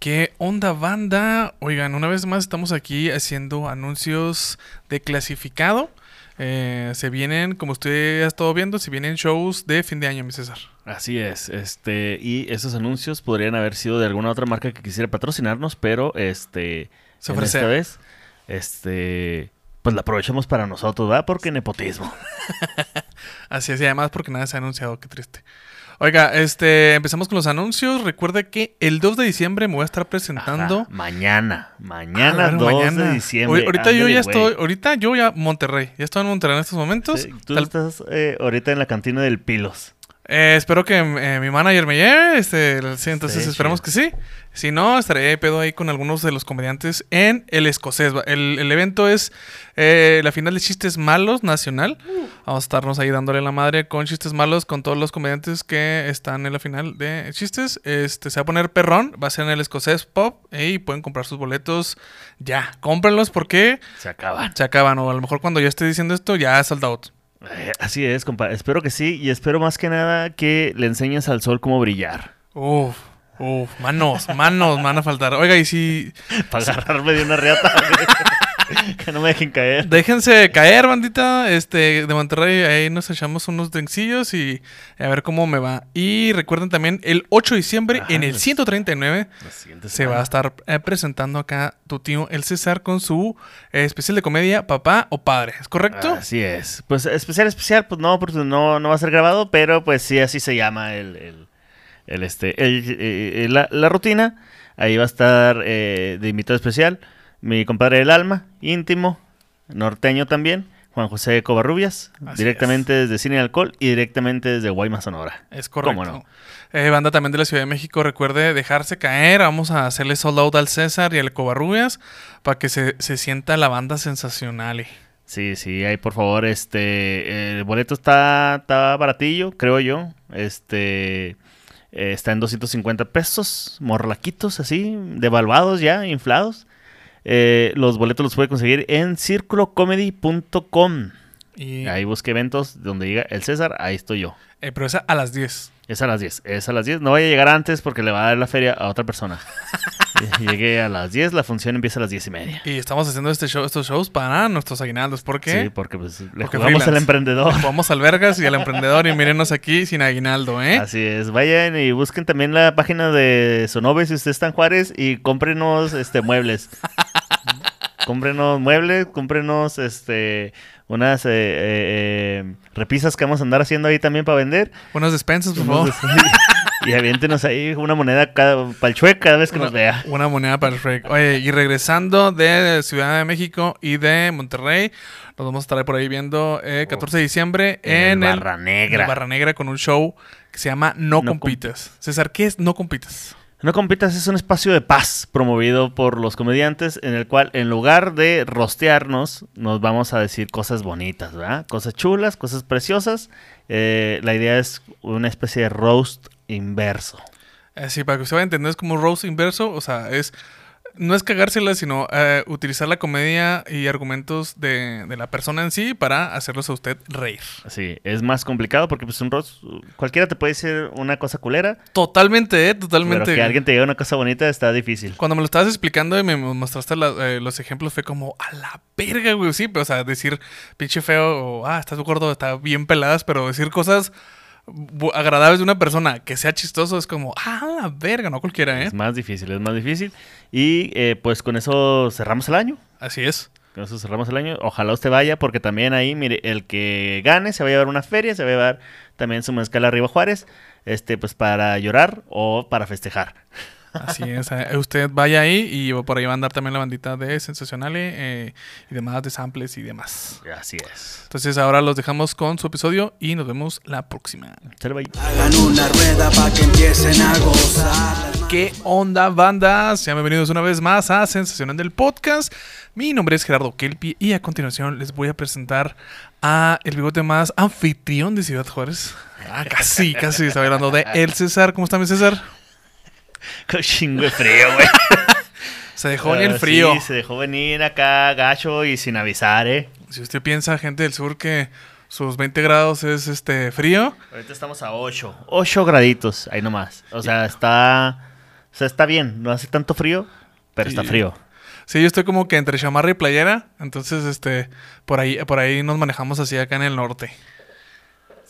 ¿Qué onda banda? Oigan, una vez más estamos aquí haciendo anuncios de clasificado. Eh, se vienen, como usted ha estado viendo, se vienen shows de fin de año, mi César. Así es, este, y esos anuncios podrían haber sido de alguna otra marca que quisiera patrocinarnos, pero este, Se en ofrece. esta vez, este, pues la aprovechamos para nosotros, ¿verdad? Porque nepotismo. Así es, y además porque nada se ha anunciado, qué triste. Oiga, este, empezamos con los anuncios. Recuerde que el 2 de diciembre me voy a estar presentando. Ajá, mañana, mañana, Ah, bueno, 2 mañana. de diciembre. Ahorita yo ya estoy, ahorita yo ya Monterrey, ya estoy en Monterrey en estos momentos. Sí, Tú Tal- estás eh, ahorita en la cantina del Pilos. Eh, espero que eh, mi manager me lleve. Este, sí, entonces Sí, esperamos chido. que sí. Si no, estaré pedo ahí con algunos de los comediantes en el escocés. El, el evento es eh, la final de chistes malos nacional. Vamos a estarnos ahí dándole la madre con chistes malos con todos los comediantes que están en la final de chistes. Este se va a poner perrón. Va a ser en el escocés pop. Y pueden comprar sus boletos ya. Cómprenlos porque Se acaban. se acaban. O a lo mejor cuando yo esté diciendo esto ya es sold out. Eh, así es, compa. Espero que sí. Y espero más que nada que le enseñes al sol cómo brillar. Uf, uf, manos, manos me van a faltar. Oiga, y si Para agarrarme de una reata. que no me dejen caer. déjense caer, bandita, este, de Monterrey, ahí nos echamos unos drinksillos y a ver cómo me va. Y recuerden también, el 8 de diciembre, Ajá, en el los- 139, La siguiente se va a estar eh, presentando acá tu tío el César con su eh, especial de comedia, papá o padre, ¿es correcto? Así es. Pues especial, especial, pues no, porque no, no va a ser grabado, pero pues sí, así se llama el, el, el, este, el, eh, eh, la, la rutina. Ahí va a estar eh, de invitado especial mi compadre del alma, íntimo, norteño también, Juan José Covarrubias, Así directamente desde Cine y Alcohol y directamente desde Guaymas, Sonora. Es correcto. ¿Cómo no? Eh, banda también de la Ciudad de México, recuerde dejarse caer. Vamos a hacerle sold out al César y al Covarrubias para que se, se sienta la banda sensacional. Sí, sí, ahí por favor, este, el boleto está, está baratillo, creo yo, este, eh, está en 250 pesos, morlaquitos así, devaluados ya, inflados. Eh, los boletos los puede conseguir en circulocomedy.com. Y, Ahí busque eventos donde diga el César, ahí estoy yo. eh, pero esa a las 10. Es a las 10, es a las 10. No vaya a llegar antes porque le va a dar la feria a otra persona. Llegué a las 10, la función empieza a las 10 y media. Y estamos haciendo este show, estos shows para nuestros aguinaldos. ¿Por qué? Sí, porque pues le Porque jugamos al freelance. emprendedor. Vamos al Vergas y al emprendedor y mírenos aquí sin aguinaldo, ¿eh? Así es, vayan y busquen también la página de Sonobe si usted está en Juárez y cómprenos este muebles. cómprenos muebles, cómprenos este unas eh, eh, eh, repisas que vamos a andar haciendo ahí también para vender. Unas despensas, por favor. y aviéntenos ahí una moneda cada, para el chuec cada vez que nos vea. Una moneda para el Shrek. Oye, y regresando de Ciudad de México y de Monterrey, nos vamos a estar por ahí viendo eh, 14 de diciembre en, En el Barra Negra. en el Barra Negra con un show que se llama No, No Compites. César, ¿qué es No Compites? No compitas es un espacio de paz promovido por los comediantes en el cual en lugar de rostearnos nos vamos a decir cosas bonitas, ¿verdad? Cosas chulas, cosas preciosas. Eh, la idea es una especie de roast inverso. Eh, sí, para que usted vaya a entender, es como roast inverso. O sea, es no es cagársela, sino eh, utilizar la comedia y argumentos de, de la persona en sí para hacerlos a usted reír. Sí, es más complicado porque pues un roast, cualquiera te puede decir una cosa culera, Totalmente, eh, pero totalmente. que alguien te diga una cosa bonita está difícil. Cuando me lo estabas explicando y me mostraste la- eh, los ejemplos, fue como, a la verga, güey. Sí, pero, o sea, decir pinche feo o, ah, estás gordo, está bien peladas, pero decir cosas agradables de una persona que sea chistoso es como, ah, la verga, no cualquiera, ¿eh? Es más difícil, es más difícil. Y eh, pues con eso cerramos el año. Así es. Con eso cerramos el año. Ojalá usted vaya, porque también ahí, mire, el que gane se va a llevar una feria, se va a llevar también su mezcal arriba Juárez, este, pues para llorar o para festejar. Así es. eh, usted vaya ahí y por ahí va a andar también la bandita de Sensacionales eh, y demás, de samples y demás. Así es. Entonces ahora los dejamos con su episodio y nos vemos la próxima. Hagan una rueda para que empiecen a gozar. ¿Qué onda, bandas? Sean bienvenidos una vez más a Sensacional del Podcast. Mi nombre es Gerardo Kelpi y a continuación les voy a presentar a el bigote más anfitrión de Ciudad Juárez. Ah, casi, casi estaba hablando de El César. ¿Cómo está mi César? Con chingo de frío, güey. Se dejó ni el Ah, frío. Sí, se dejó venir acá gacho y sin avisar, ¿eh? Si usted piensa, gente del sur, que sus 20 grados es este frío, Ahorita estamos a 8. 8 graditos, ahí nomás. O sea, está O sea, está bien, no hace tanto frío, pero está frío. Sí, yo estoy como que entre chamarra y playera. Entonces, este, por ahí, por ahí nos manejamos así acá en el norte.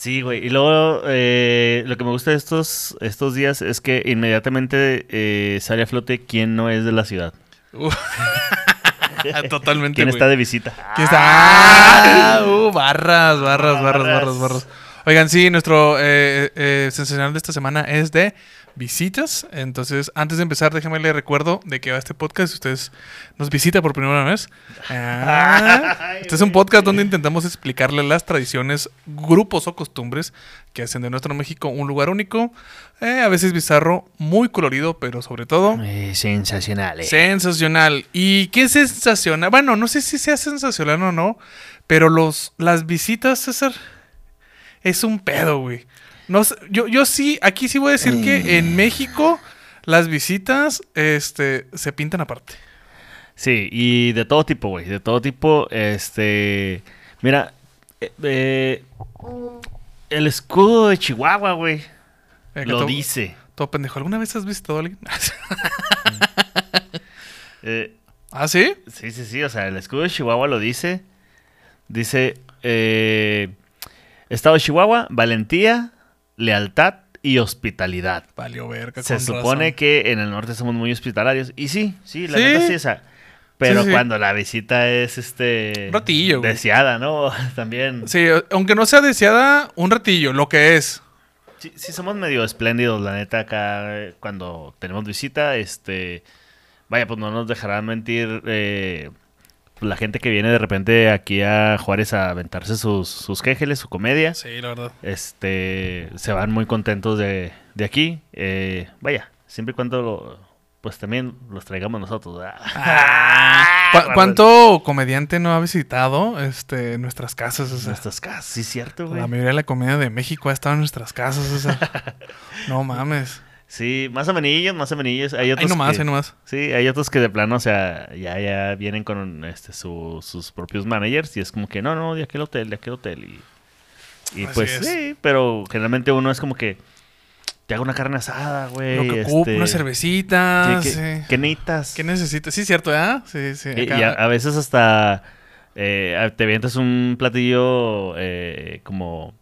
Sí, güey. Y luego, eh, lo que me gusta de estos, estos días es que inmediatamente eh, sale a flote quién no es de la ciudad. Uh, Totalmente. ¿Quién güey. está de visita? ¿Quién está? Ah, uh, barras, barras, barras, barras, Barras. barras. Oigan, sí, nuestro eh, eh, sensacional de esta semana es de visitas. Entonces, antes de empezar, déjenme le recuerdo de que va este podcast. Si ustedes nos visita por primera vez. Ah, este es un podcast donde intentamos explicarle las tradiciones, grupos o costumbres que hacen de nuestro México un lugar único. eh, a veces bizarro, muy colorido, pero sobre todo Eh, sensacional. eh. Sensacional. ¿Y qué sensacional? Bueno, no sé si sea sensacional o no, pero los, las visitas, César, es un pedo, güey. No, sé, yo, yo sí, aquí sí voy a decir que en México las visitas este, se pintan aparte. Sí, y de todo tipo, güey. De todo tipo, este... Mira, eh, eh, el escudo de Chihuahua, güey, Eh, lo todo, dice. todo pendejo. ¿Alguna vez has visitado a alguien? Eh, ¿Ah, sí? sí, sí, sí, o sea, el escudo de Chihuahua lo dice. Dice, Estado de Chihuahua, valentía, lealtad y hospitalidad. Valió verga. Se supone razón. que en el norte somos muy hospitalarios. Y sí, sí, la ¿Sí? neta sí esa. Pero Sí, sí. cuando la visita es este ratillo, güey. deseada, ¿no? También. Sí. Sí, aunque no sea deseada, un ratillo, lo que es. sí, somos medio espléndidos, la neta, acá eh, cuando tenemos visita, este vaya, pues no nos dejarán mentir eh, la gente que viene de repente aquí a Juárez a aventarse sus, sus quejeles, su comedia. Sí, la verdad. Este se van muy contentos de, de aquí. Eh, vaya, siempre y cuando lo- pues también los traigamos nosotros. ¿Cu- ¿Cuánto comediante no ha visitado este, nuestras casas? Nuestras casas, sí, cierto, güey. La mayoría de la comedia de México ha estado en nuestras casas. César. no mames. Sí, más o menos, más o menos. Hay otros Ahí nomás, que, ahí nomás. Sí, hay otros que de plano, o sea, ya, ya vienen con este, su- sus propios managers y es como que, no, no, de aquel hotel, de aquel hotel. Y, y Así pues es. sí, pero generalmente uno es como que, te hago una carne asada, güey. Lo que este, ocupa, una cervecita. ¿Qué, qué- sí. qué necesitas? ¿Qué necesitas? Sí, cierto, ¿eh? Sí, sí. Y, acá- y a, a veces hasta eh, te avientas un platillo eh, como,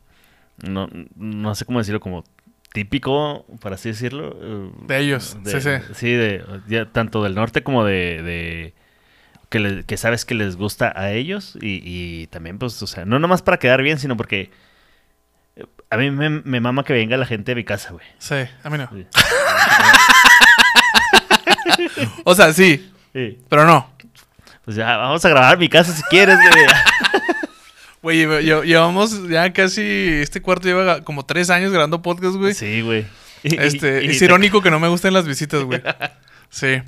no, no sé cómo decirlo, como típico, para así decirlo. eh, De ellos, sí, sí. Sí, de, ya tanto del norte como de... de- que, le- que sabes que les gusta a ellos y, y también pues, o sea, no nomás para quedar bien, sino porque eh, a mí me, me mama que venga la gente de mi casa, güey. Sí, a mí no. Sí. O sea, sí, Sí. pero no. Pues ya, vamos a grabar mi casa si quieres, güey. Güey, lle- lle- llevamos ya casi. Este cuarto lleva como tres años grabando podcast, güey. Sí, güey. Este, y- y es irónico que no me gusten las visitas, güey. Sí.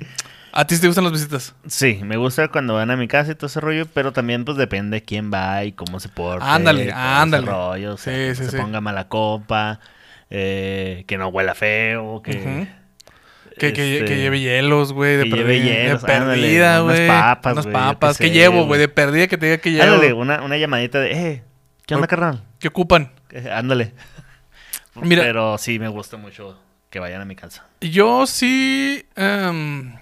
¿A ti te gustan las visitas? Sí, me gusta cuando van a mi casa y todo ese rollo, pero también pues depende quién va y cómo se porta. Ándale, todo ese ándale. rollo, o sea, Sí, que sí, se sí. ponga mala copa, eh, que no huela feo. Que, que, este, que lleve hielos, güey, de que lleve hielos, de perdida, unas güey. papas, Unas güey, yo papas. qué ¿Qué sé, llevo, güey. De perdida que te diga que llevo. Ándale, una, una llamadita de, eh, ¿qué onda, carnal? ¿Qué ocupan? Eh, ándale. Mira. Pero sí me gusta mucho que vayan a mi casa. Yo sí. em,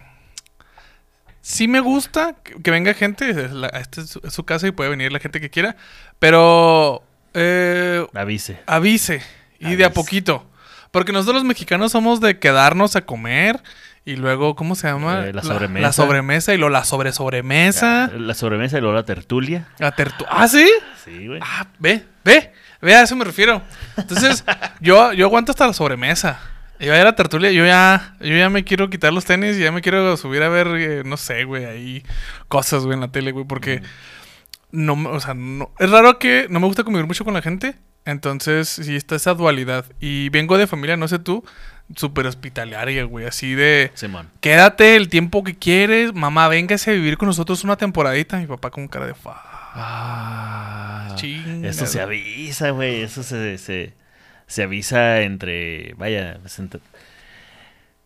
sí me gusta que, venga gente. Esta es su, casa y puede venir la gente que quiera. Pero. eh, Avise. avise. Y de a poquito. Porque nosotros los mexicanos somos de quedarnos a comer. Y luego, ¿cómo se llama? Eh, la sobremesa. La, sobremesa y luego la sobre sobremesa. La sobremesa y luego la tertulia. La tertu ¿Ah, sí? Sí, güey. Ah, ve, ve, ve, a eso me refiero. Entonces, yo, yo aguanto hasta la sobremesa. Y vaya a la tertulia, yo ya, yo ya me quiero quitar los tenis y ya me quiero subir a ver, eh, no sé, güey, ahí cosas, güey, en la tele, güey, porque no, me- o sea, no, es raro que no me gusta convivir mucho con la gente. Entonces, sí está esa dualidad. Y vengo de familia, no sé tú, súper hospitalaria, güey, así de... Simón. Quédate el tiempo que quieres, mamá, véngase a vivir con nosotros una temporadita. Mi papá con cara de fa. Ah, eso se avisa, güey. Eso se, se, se avisa entre. Vaya, entre-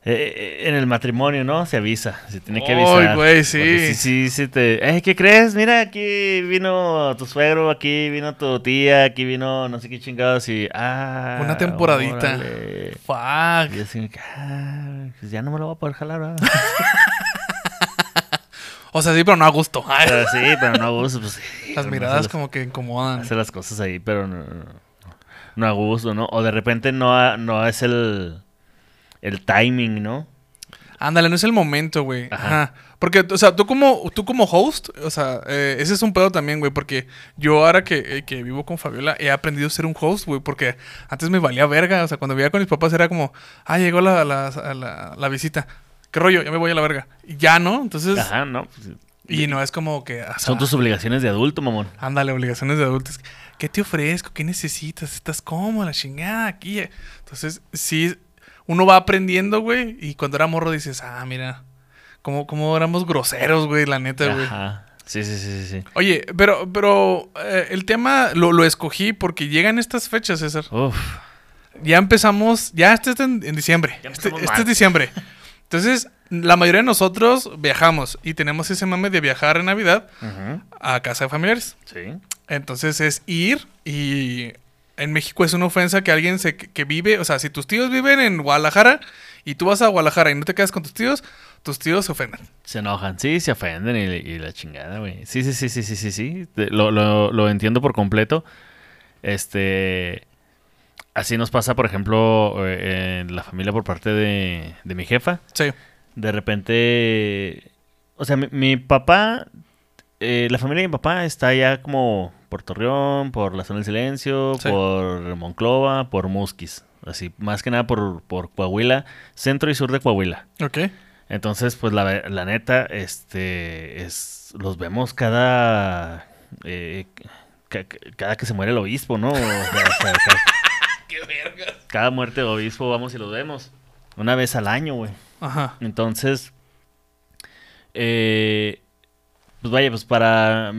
eh, eh, en el matrimonio, ¿no? Se avisa. Se tiene que Ay, avisar. güey, sí. Sí, sí, sí te. Eh, ¿Qué crees? Mira, aquí vino tu suegro, aquí vino tu tía, aquí vino no sé qué chingados y. Ah. Una temporadita. órale. Fuck. Y así, ah, Pues ya no me lo voy a poder jalar, ¿verdad? O sea, sí, pero no a gusto. Ay, Pero sí, pero no a gusto, pues sí. las miradas como que incomodan. hace las cosas ahí, pero no, no, no a gusto, ¿no? O de repente no, no es el, el timing, ¿no? Ándale, no es el momento, güey. Ajá. Ajá. Porque, o sea, tú como, tú como host, o sea, eh, ese es un pedo también, güey. Porque yo ahora que, eh, que vivo con Fabiola he aprendido a ser un host, güey. Porque antes me valía verga. O sea, cuando vivía con mis papás era como, ah, llegó la, la, la- la visita. ¿Qué rollo? Ya me voy a la verga. Y ya, ¿no? Entonces, Ajá, ¿no? Pues, y no es como que... o sea, son tus obligaciones de adulto, mamón. Ándale, obligaciones de adultos. ¿Qué te ofrezco? ¿Qué necesitas? ¿Estás cómodo? La chingada aquí. Entonces, sí, uno va aprendiendo, güey. Y cuando era morro dices, ah, mira, cómo, cómo éramos groseros, güey, la neta, güey. Ajá. Sí, sí, sí, sí. Oye, pero, pero eh, el tema lo, lo escogí porque llegan estas fechas, César. Uf. Ya empezamos, ya este es en, en diciembre. Este, este es diciembre. Entonces, la mayoría de nosotros viajamos y tenemos ese mame de viajar en Navidad a casa de familiares. Sí. Entonces es ir y en México es una ofensa que alguien se, que vive, o sea, si tus tíos viven en Guadalajara y tú vas a Guadalajara y no te quedas con tus tíos, tus tíos se ofenden. Se enojan, sí, se ofenden y, y la chingada, güey. Sí, sí, sí, sí, sí, sí, sí. Lo, lo, lo entiendo por completo. Este. Así nos pasa, por ejemplo, eh, en la familia por parte de, de mi jefa. Sí. De repente. O sea, mi, mi papá. eh, la familia de mi papá está allá como por Torreón, por la zona del silencio, Sí. por Monclova, por Musquis. Así, más que nada por, por Coahuila, centro y sur de Coahuila. Ok. Entonces, pues la, la neta, este, es, los vemos cada, eh, ca- ca- cada que se muere el obispo, ¿no? O sea, o sea, ca- Qué verga. cada muerte de obispo vamos y los vemos. Una vez al año, güey. Ajá. Entonces, eh, pues vaya, pues para...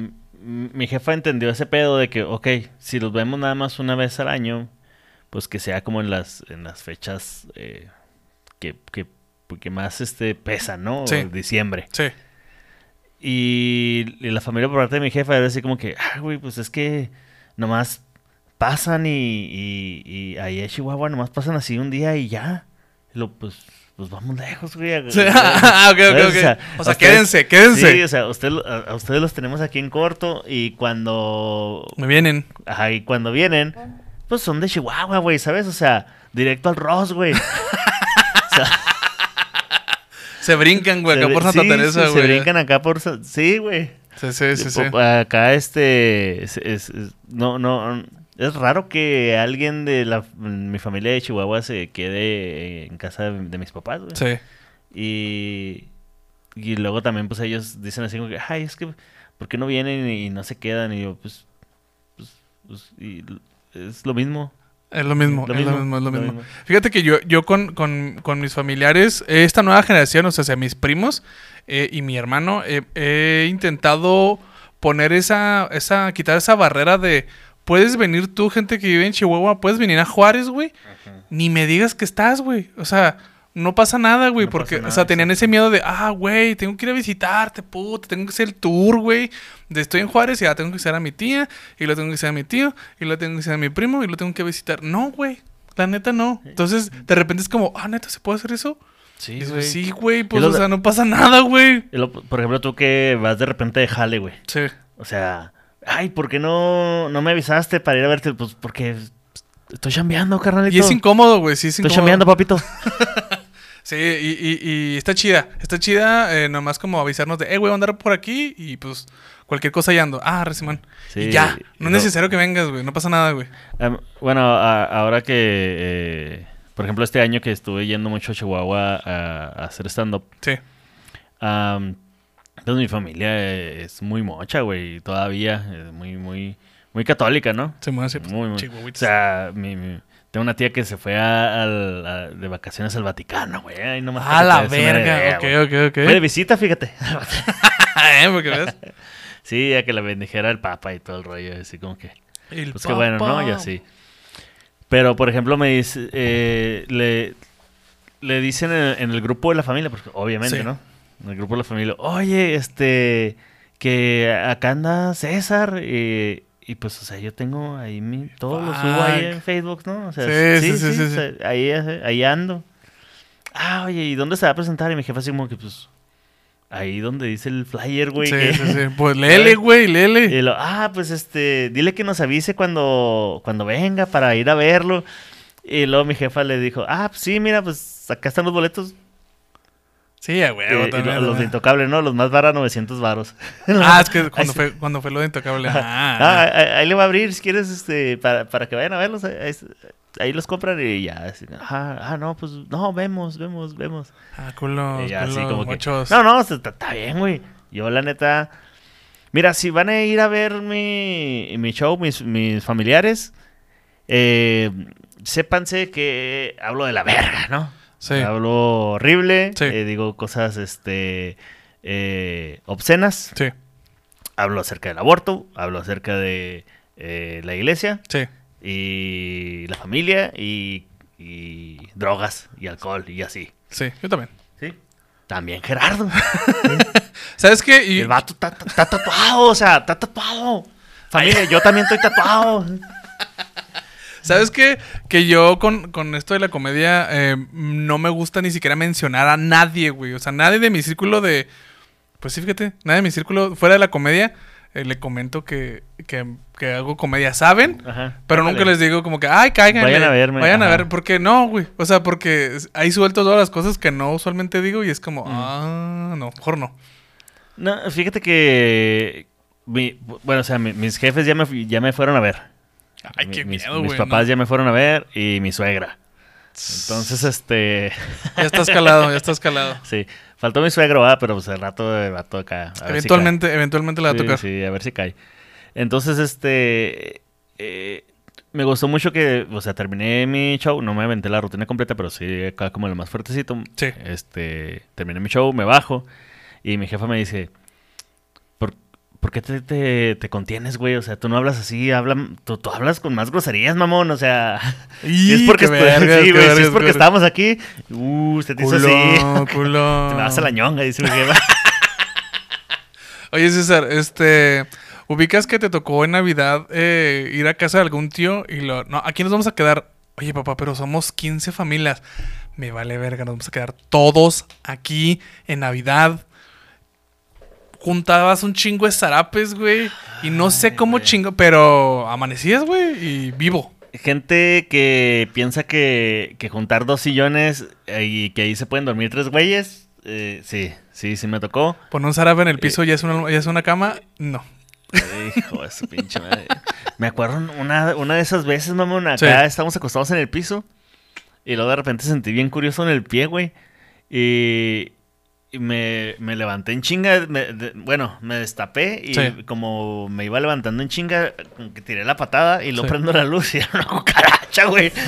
Mi jefa entendió ese pedo de que, ok, si los vemos nada más una vez al año, pues que sea como en las, en las fechas eh, que, que, que más este, pesan, ¿no? Sí. Diciembre. Sí. Y, y la familia por parte de mi jefa era así como que, ah, güey, pues es que nomás pasan y, y, y ahí en Chihuahua nomás pasan así un día y ya. Y lo, pues, pues vamos lejos, güey. Sí. Ah, ok, ok, ¿Sabes? ok. O sea, O sea, ustedes- quédense, quédense. Sí, o sea, usted, a, a ustedes los tenemos aquí en corto y cuando, Me vienen. ajá, y cuando vienen, pues son de Chihuahua, güey, ¿sabes? O sea, directo al Ross, güey. O sea, Se brincan, güey, acá se- por Santa sí, Teresa, güey. Se brincan acá por... Sí, güey. Sí, sí, sí, sí. Acá este es, es- es- no no es raro que alguien de la mi familia de Chihuahua se quede en casa de, de mis papás, güey. Sí. Y y luego también pues ellos dicen así como que, "Ay, es que ¿por qué no vienen y no se quedan?" Y yo, pues pues, pues, y es lo mismo. Es lo mismo, Lo es lo mismo, mismo, es lo lo mismo. mismo. Fíjate que yo, yo con, con, con mis familiares, esta nueva generación, o sea, sea, mis primos eh, y mi hermano, eh, he intentado poner esa, esa, quitar esa barrera de, puedes venir tú, gente que vive en Chihuahua, puedes venir a Juárez, güey, ni me digas que estás, güey. O sea, no pasa nada, güey, No porque, nada, o sea, tenían ese miedo de, ah, güey, tengo que ir a visitarte, puta, tengo que hacer el tour, güey, de estoy en Juárez y ya tengo que hacer a mi tía, y lo tengo que hacer a mi tío, y lo tengo que hacer a mi primo, y lo tengo que visitar. No, güey, la neta no. Entonces, de repente es como, ah, neta, ¿se puede hacer eso? Sí, güey. sí, güey, pues, o sea, no pasa nada, güey. Por ejemplo, tú que vas de repente de jale, güey. Sí. O sea, ay, ¿por qué no, no me avisaste para ir a verte? Pues porque estoy chambeando, carnalito. Y es incómodo, güey, sí es Estoy incómodo. chambeando, papito. Sí, y, y- y está chida. Está chida, eh, nomás como avisarnos de, eh, güey, voy a andar por aquí y pues cualquier cosa ya ando. Ah, Simón. Sí, y ya. No es necesario que vengas, güey. No pasa nada, güey. Em, bueno, a- ahora que, eh, por ejemplo, este año que estuve yendo mucho a Chihuahua a, a hacer stand-up, Sí. am, pues mi familia eh, es muy mocha, güey, todavía, es muy, muy, muy católica, ¿no? Se así. pues, Muy, muy. O sea, mi, mi- tengo una tía que se fue a- de vacaciones al Vaticano, güey. Nomás para A que la idea, verga. güey. Ok, ok, ok. Fue de visita, fíjate. ¿Eh? Porque ves. sí, a que la bendijera el Papa y todo el rollo, así como que... El Pues qué bueno, ¿no? Y así. Pero, por ejemplo, me dice, eh, le, le dicen en, en el grupo de la familia, porque obviamente, Sí. ¿no? En el grupo de la familia, oye, este, que acá anda César, y, y pues, o sea, yo tengo ahí mi, todo lo subo ahí Fuck. en Facebook, ¿no? O sea, Sí, sí, sí, sí, o sea, ahí, ahí ando. ah, oye, ¿y dónde se va a presentar? Y mi jefa así como que, pues, ahí donde dice el flyer, güey. Sí, que- sí, sí. Pues lele, güey, lele. Y lo, ah, pues este, dile que nos avise cuando, cuando venga para ir a verlo. Y luego mi jefa le dijo, ah, pues sí, mira, pues acá están los boletos. Sí, a huevo Eh, y también. lo- los de. Intocable, ¿no? Los más baratos, 900 varos. Ah, es que cuando fue, cuando fue lo de Intocable. Ah, Ah, ahí, ahí le va a abrir si quieres, este, para, para que vayan a verlos. Ahí, los compran y ya. así, ah, ah, no, pues, no, vemos, vemos, vemos. ah, culo, ya, así como que, muchos. No, no, está, está bien, güey. Yo, la neta. Mira, si van a ir a ver mi, mi show, mis, mis familiares, eh, sépanse que hablo de la verga, ¿no? Sí. Hablo horrible, Sí. eh, digo cosas este, eh, obscenas, Sí, hablo acerca del aborto, hablo acerca de eh, la iglesia sí. y la familia y, y drogas y alcohol y así. Sí, yo también. ¿Sí? También Gerardo. ¿Sabes qué? Y, El vato está, está tatuado, o sea, está tatuado. Familia, yo también estoy tatuado. ¿Sabes qué? Que yo con, con esto de la comedia eh, no me gusta ni siquiera mencionar a nadie, güey. O sea, nadie de mi círculo de... Pues sí, fíjate, nadie de mi círculo fuera de la comedia eh, le comento que, que, que hago comedia, ¿saben? Ajá. Pero nunca les digo como que, ay, caigan. Vayan a verme, Vayan a ver, porque no, güey. O sea, porque ahí suelto todas las cosas que no usualmente digo y es como, Mm. ah, no, mejor no. No, fíjate que. mi- bueno, o sea, mi- mis jefes ya me, ya me fueron a ver. Ay, qué mis, miedo, mis güey. papás ¿no? ya me fueron a ver y mi suegra. Entonces, este. Ya estás calado, ya estás calado. sí, faltó mi suegro, ah, pero pues el rato el vato acá. si Eventualmente, eventualmente le va a Sí, tocar. Sí, a ver si cae. Entonces, este. eh, me gustó mucho que, o sea, terminé mi show, no me aventé la rutina completa, pero sí acá como lo más fuertecito. Sí. Este, terminé mi show, me bajo y mi jefa me dice, ¿por, qué te, te, te contienes, güey? O sea, tú no hablas así, habla, tú, tú hablas con más groserías, mamón, o sea... Y si es porque, vergas, sí, güey, si es porque estábamos aquí, uh, usted te hizo Culo, así. culo. Te me vas a la ñonga, dice mi jefa. Oye, César, este. ¿Ubicas que te tocó en Navidad eh, ir a casa de algún tío y lo. No, aquí nos vamos a quedar. Oye, papá, pero somos 15 familias. Me vale verga, nos vamos a quedar todos aquí en Navidad. Juntabas un chingo de zarapes, güey. Y no sé cómo chingo, pero amanecías, güey, y vivo. Gente que piensa que, que juntar dos sillones eh, y que ahí se pueden dormir tres güeyes, eh, sí, sí, sí me tocó. Poner un zarape en el piso ya, es una, ya es una cama. No. Hijo de su pinche madre. Me acuerdo una, una de esas veces, mamón, acá Sí. estábamos acostados en el piso y luego de repente sentí bien curioso en el pie, güey. Y me, me levanté en chinga, me- de- bueno, me destapé y Sí. como me iba levantando en chinga, como que tiré la patada y Sí. prendo la luz y era una cucaracha, güey.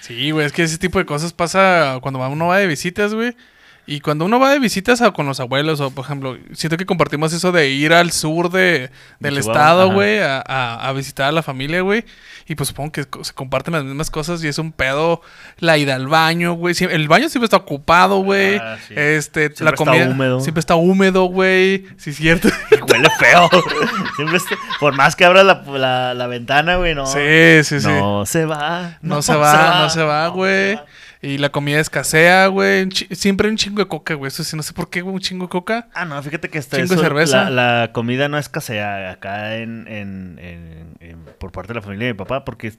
Sí, güey, es que ese tipo de cosas pasa cuando uno va de visitas, güey. Y cuando uno va de visitas a- con los abuelos, o por ejemplo, siento que compartimos eso de ir al sur de, del De estado, güey, a, a- a visitar a la familia, güey. Y pues supongo que se comparten las mismas cosas y es un pedo la ida al baño, güey. El baño siempre está ocupado, güey. Ah, sí. Este, Siempre la está comida húmedo. siempre está húmedo, güey. Sí, es cierto. Y huele feo. Siempre está- por más que abra la, la- la ventana, güey, no. sí, sí, sí. No se va. No, se va, no se va, güey. Y la comida escasea, güey. Siempre hay un chingo de coca, güey. Eso sí, no sé por qué, güey, un chingo de coca. Ah, no, fíjate que hasta Chingo de cerveza. La, la comida no escasea acá en, en- en- en- por parte de la familia de mi papá, porque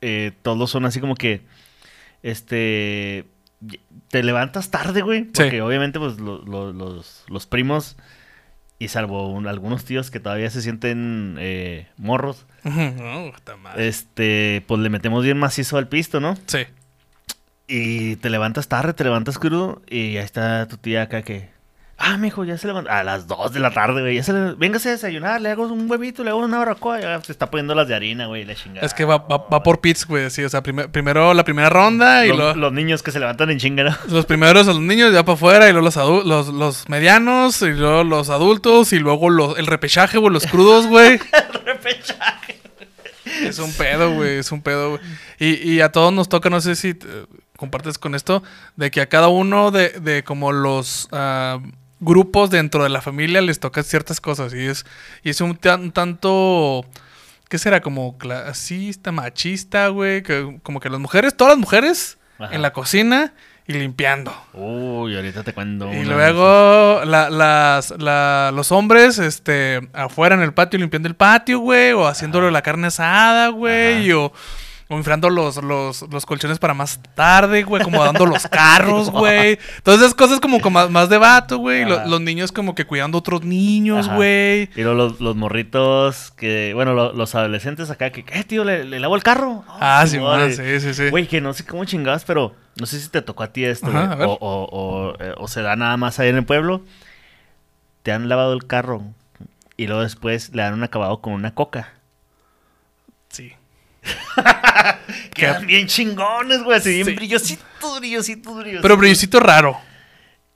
eh, todos son así como que, este, te levantas tarde, güey, Sí. porque obviamente pues lo- lo- los, los primos, y salvo un- algunos tíos que todavía se sienten eh, morros, No, puta madre. este, pues le metemos bien macizo al pisto, ¿no? Sí. Y te levantas tarde, te levantas crudo y ahí está tu tía acá que... Ah, mijo, ya se levantó. A las 2 de la tarde, güey. Ya se le... Véngase a desayunar, le hago un huevito, le hago una barbacoa. Ya se está poniendo las de harina, güey, la chingada. Es que va, va, va por pits, güey. Sí, o sea, primer- primero la primera ronda y los, luego los niños que se levantan en chinga, ¿no? los primeros los niños ya para afuera y luego los, adu- los, los medianos y luego los adultos y luego los, el repechaje, güey, los crudos, güey. Es un pedo, güey, es un pedo, güey. Y, y a todos nos toca, no sé si compartes con esto, de que a cada uno de, de como los ah, grupos dentro de la familia les tocan ciertas cosas. Y es, y es un, tan- un tanto, ¿qué será? Como clasista, machista, güey. Que, como que las mujeres, todas las mujeres Ajá. en la cocina y limpiando. Uy, ahorita te cuento. Y luego la- las, la- los hombres este, afuera en el patio limpiando el patio, güey, o haciéndolo la carne asada, güey, o, o inflando los, los, los colchones para más tarde, güey, acomodando los carros, güey. Todas esas cosas como, como más, más de vato, güey. Los niños como que cuidando a otros niños, Ajá. güey. Y luego los, los morritos que, bueno, lo- los adolescentes acá que, ¿qué, tío? ¿Le, le lavo el carro? Ah, sí, man, sí, sí, sí. Güey, que no sé cómo chingadas, pero no sé si te tocó a ti esto, Ajá, güey, a ver. o, o, o, eh, o se da nada más ahí en el pueblo. Te han lavado el carro y luego después le dan un acabado con una coca. Quedan bien chingones, güey, así bien Sí. brillosito, brillosito, brillosito. Pero brillosito raro.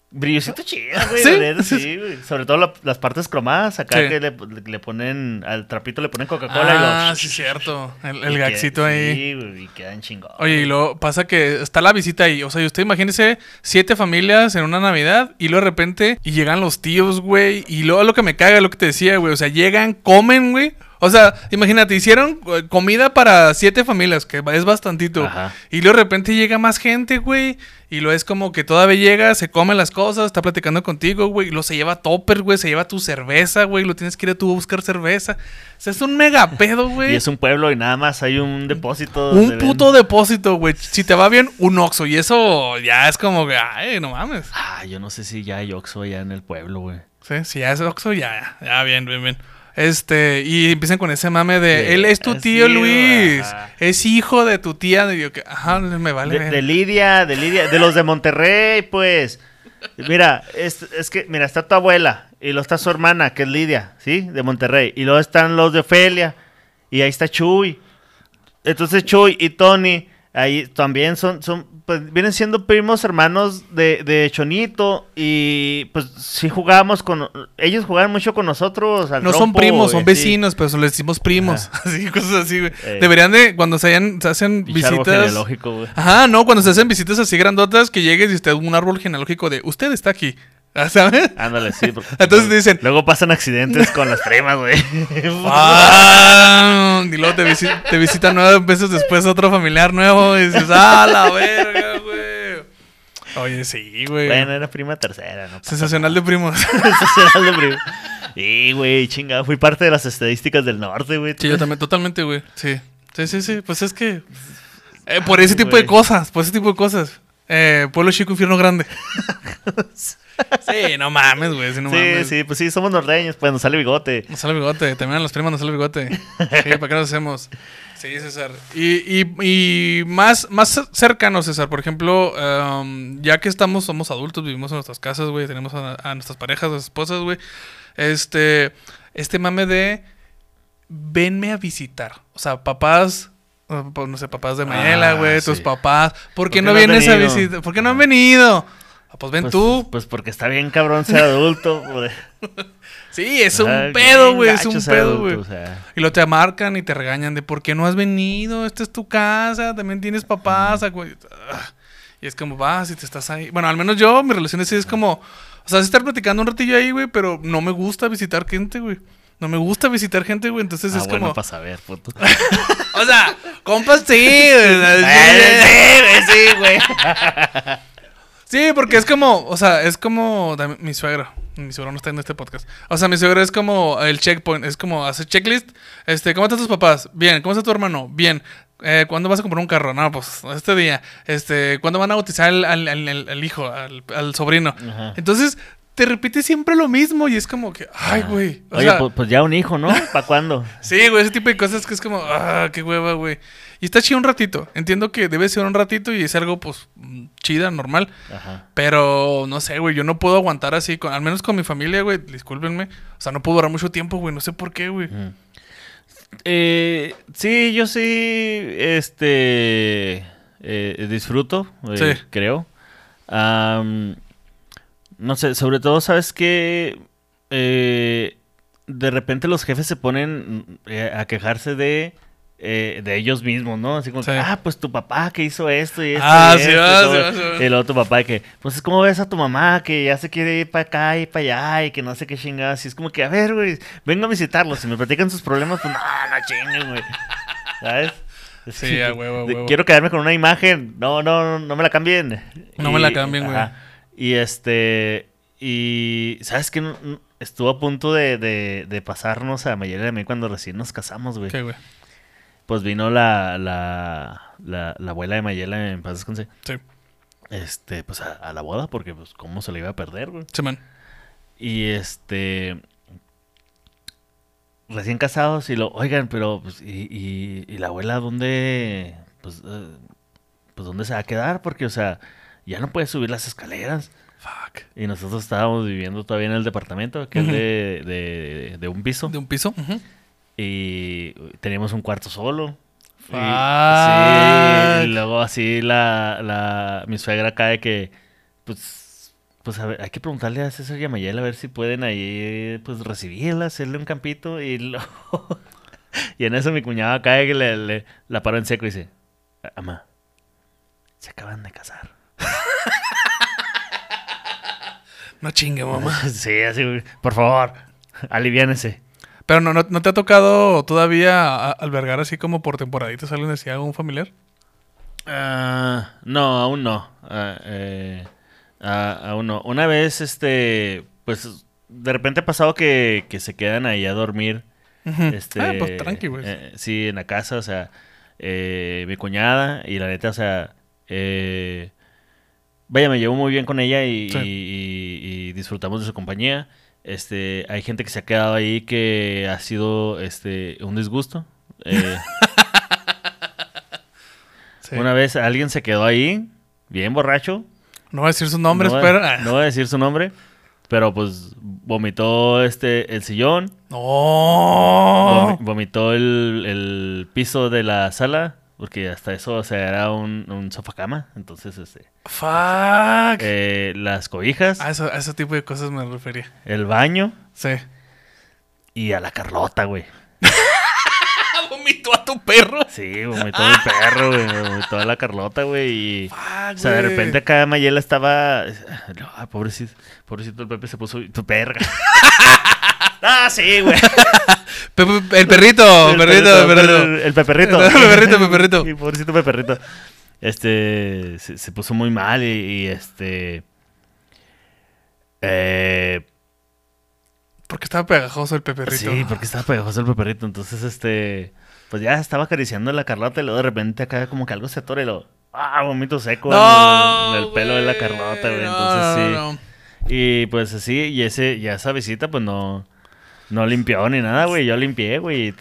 Brillosito chido, güey. ¿Sí? güey. Sobre todo la- las partes cromadas, acá Sí. que le, le ponen, al trapito le ponen Coca-Cola Ah, y lo... sí, cierto. El, que- gaxito ahí. Sí, güey, y quedan chingones. Oye, y luego pasa que está la visita ahí. O sea, y usted imagínese siete familias en una Navidad y luego de repente y llegan los tíos, güey. Y luego lo que me caga, lo que te decía, güey. O sea, llegan, comen, güey. O sea, imagínate, hicieron eh, comida para siete familias, que es bastantito. Ajá. Y luego de repente llega más gente, güey. Y luego es como que todavía llega, se come las cosas, está platicando contigo, güey. Y luego se lleva topper, güey. Se lleva tu cerveza, güey. Lo tienes que ir a tú a buscar cerveza. O sea, es un mega pedo, güey. Y es un pueblo y nada más hay un depósito. Un puto ven- depósito, güey. Si te va bien, un Oxxo. Y eso ya es como que, ay, no mames. Ah, yo no sé si ya hay Oxxo allá en el pueblo, güey. Sí, si ya es Oxxo, ya, ya, bien, bien, bien. Este, y empiezan con ese mame de, Sí, él es tu tío Luis, es hijo de tu tía. Y yo que, ajá, me vale. De Lidia, de Lidia, de los de Monterrey, pues. Mira, es, es que, mira, está tu abuela y luego está su hermana, que es Lidia, ¿sí? De Monterrey. Y luego están los de Ofelia y ahí está Chuy. Entonces Chuy y Tony, ahí también son, son pues vienen siendo primos hermanos de, de Chonito y pues sí jugábamos con, ellos jugaban mucho con nosotros. al no son primos, son sí. vecinos, pero les decimos primos. Así, cosas así, güey. Eh. Deberían de, cuando se, hayan- se hacen árbol visitas. genealógico, güey. Ajá, no, cuando se hacen visitas así grandotas, que llegues y esté un árbol genealógico de usted está aquí. ¿Sabes? Ándale, sí. porque- Entonces dicen- Luego pasan accidentes con las primas, güey. Ah, y luego te, visi- te visita nueve veces después otro familiar nuevo y dices, ¡ah, la verga, güey! Oye, sí, güey. Bueno, era prima tercera, ¿no? Sensacional de primos. Sensacional de prima. Sí, güey, chingada. Fui parte de las estadísticas del norte, güey. Sí, yo también, totalmente, güey. Sí. Sí, sí, sí. Pues es que. eh, por ese Ay, tipo de cosas, por ese tipo de cosas. Eh, pueblo chico, infierno grande. Sí, no mames, güey. Sí, no sí, mames. sí, pues sí, somos norteños, pues nos sale bigote. Nos sale bigote, también a los primos nos sale bigote. Sí, ¿para qué lo hacemos? Sí, César. Y, y, y más, más cercano, César, por ejemplo, um, ya que estamos, somos adultos, vivimos en nuestras casas, güey, tenemos a, a nuestras parejas, a nuestras esposas, güey. Este, este mame de venme a visitar. O sea, papás, uh, pues, no sé, papás de Mayela, Ah, güey, tus papás. ¿Por qué qué no, no vienes a visitar? ¿Por qué no han venido? Pues ven Pues, tú. Pues porque está bien cabrón ser adulto. Sí, es un Ah, pedo, güey, es un pedo, güey. o sea. Y lo te marcan y te regañan de por qué no has venido, esta es tu casa, también tienes papás, güey. Ah, Y es como, vas y te estás ahí. Bueno, al menos yo, mi relación así es como, o sea, es estar platicando un ratillo ahí, güey, pero no me gusta visitar gente, güey. No me gusta visitar gente, güey, entonces Ah, es bueno, como... para saber, puto. O sea, compas, sí. güey, Eh, sí, sí, güey, sí, porque es como, o sea, es como mi suegra. Mi suegra no está en este podcast. O sea, mi suegra es como el checkpoint, es como hacer checklist. Este, ¿cómo están tus papás? Bien. ¿Cómo está tu hermano? Bien. Eh, ¿Cuándo vas a comprar un carro? No, pues este día. Este, ¿cuándo van a bautizar al, al- al- al- al hijo, al, al sobrino? Ajá. Entonces, te repite siempre lo mismo y es como que, ay, güey. O Oye, sea, pues, pues ya un hijo, ¿no? ¿Para cuándo? Sí, güey, ese tipo de cosas que es como, ah, qué hueva, güey. Y está chido un ratito. Entiendo que debe ser un ratito y es algo, pues, mm, chida, normal. Ajá. Pero no sé, güey, yo no puedo aguantar así, con, al menos con mi familia, güey, discúlpenme. O sea, no puedo durar mucho tiempo, güey, no sé por qué, güey. Ujú. Eh, sí, yo sí, este, eh, disfruto, eh, Sí. creo. Am, no sé, sobre todo, ¿sabes que de repente los jefes se ponen eh, a quejarse de, eh, de ellos mismos, ¿no? Así como, Sí. ah, pues tu papá que hizo esto y esto. Ah, y sí esto", y todo. sí va, sí va. Y luego tu papá que, pues, ¿cómo ves a tu mamá que ya se quiere ir para acá y para allá y que no sé qué chingadas? Y es como que, a ver, güey, vengo a visitarlos. Si me platican sus problemas, pues, no, no chinguen, güey. ¿Sabes? Sí, a huevo, a huevo. Quiero quedarme con una imagen. No, no, no, no me la cambien. No me la cambien, güey. Y este. Y. ¿Sabes qué? Estuvo a punto de, de, de pasarnos a Mayela y a mí cuando recién nos casamos, güey. ¿Qué, güey? Pues vino la, la, la, la abuela de Mayela en paz. Sí. Este, pues a, a la boda, porque pues cómo se le iba a perder, güey. Sí, man. Y este. Recién casados y lo, oigan, pero pues, y, y, y la abuela dónde, pues, eh, pues, dónde se va a quedar? Porque, o sea, ya no puede subir las escaleras. Fuck. Y nosotros estábamos viviendo todavía en el departamento, que es de, de, de un piso. ¿De un piso? Y teníamos un cuarto solo. Y, Fuck. sí, y luego así la, la, mi suegra cae que, pues, pues a ver, hay que preguntarle a César y a ver si pueden ahí, pues, recibirla, hacerle un campito y luego... y en eso mi cuñada cae que le, le- la paró en seco y dice, ama, se acaban de casar. No chingue, mamá. sí, así, por favor, aliviánese. Pero no, no, ¿no te ha tocado todavía albergar así como por temporaditas alguien decía un familiar? Ah, no, aún no. Ah, eh, ah, aún no. Una vez, este, pues, de repente ha pasado que, que se quedan ahí a dormir. Este, ah, pues tranqui, güey. eh, sí, en la casa, o sea, eh, mi cuñada y la neta, o sea, eh, vaya, me llevo muy bien con ella y, Sí. y- y- y disfrutamos de su compañía. Este, hay gente que se ha quedado ahí que ha sido, este, un disgusto. Eh, Sí. Una vez alguien se quedó ahí, bien borracho. No voy a decir sus nombres, no, pero... no voy a decir su nombre, pero pues vomitó este el sillón, No. vomi- vomitó el, el piso de la sala, porque hasta eso, o sea, era un, un sofá cama, entonces este, Fuck. eh, las cobijas, A, eso, a ese tipo de cosas me refería. el baño Sí. y a la Carlota, güey. vomitó a tu perro. Sí, vomitó el perro, güey, vomitó a la Carlota, güey, y... Fuck, O sea, de repente acá Mayela estaba. Ay, pobrecito, pobrecito el Pepe se puso. Tu perra. ah, sí, güey. El perrito, El perrito, el perrito. El, peperrito. El peperrito, el peperrito. Sí, pobrecito peperrito. Este. Se, se puso muy mal y, y, este. Eh, Porque estaba pegajoso el peperrito. sí, porque estaba pegajoso el peperrito. Entonces, este. Pues ya estaba acariciando a la Carlota y luego de repente acá como que algo se atora y lo. Ah, vomito seco No, en el, en el pelo de la. Carlota, güey. No, Entonces sí. no. Y pues así, y ese, y esa visita, pues no, no limpió ni nada, güey. Yo limpié, güey.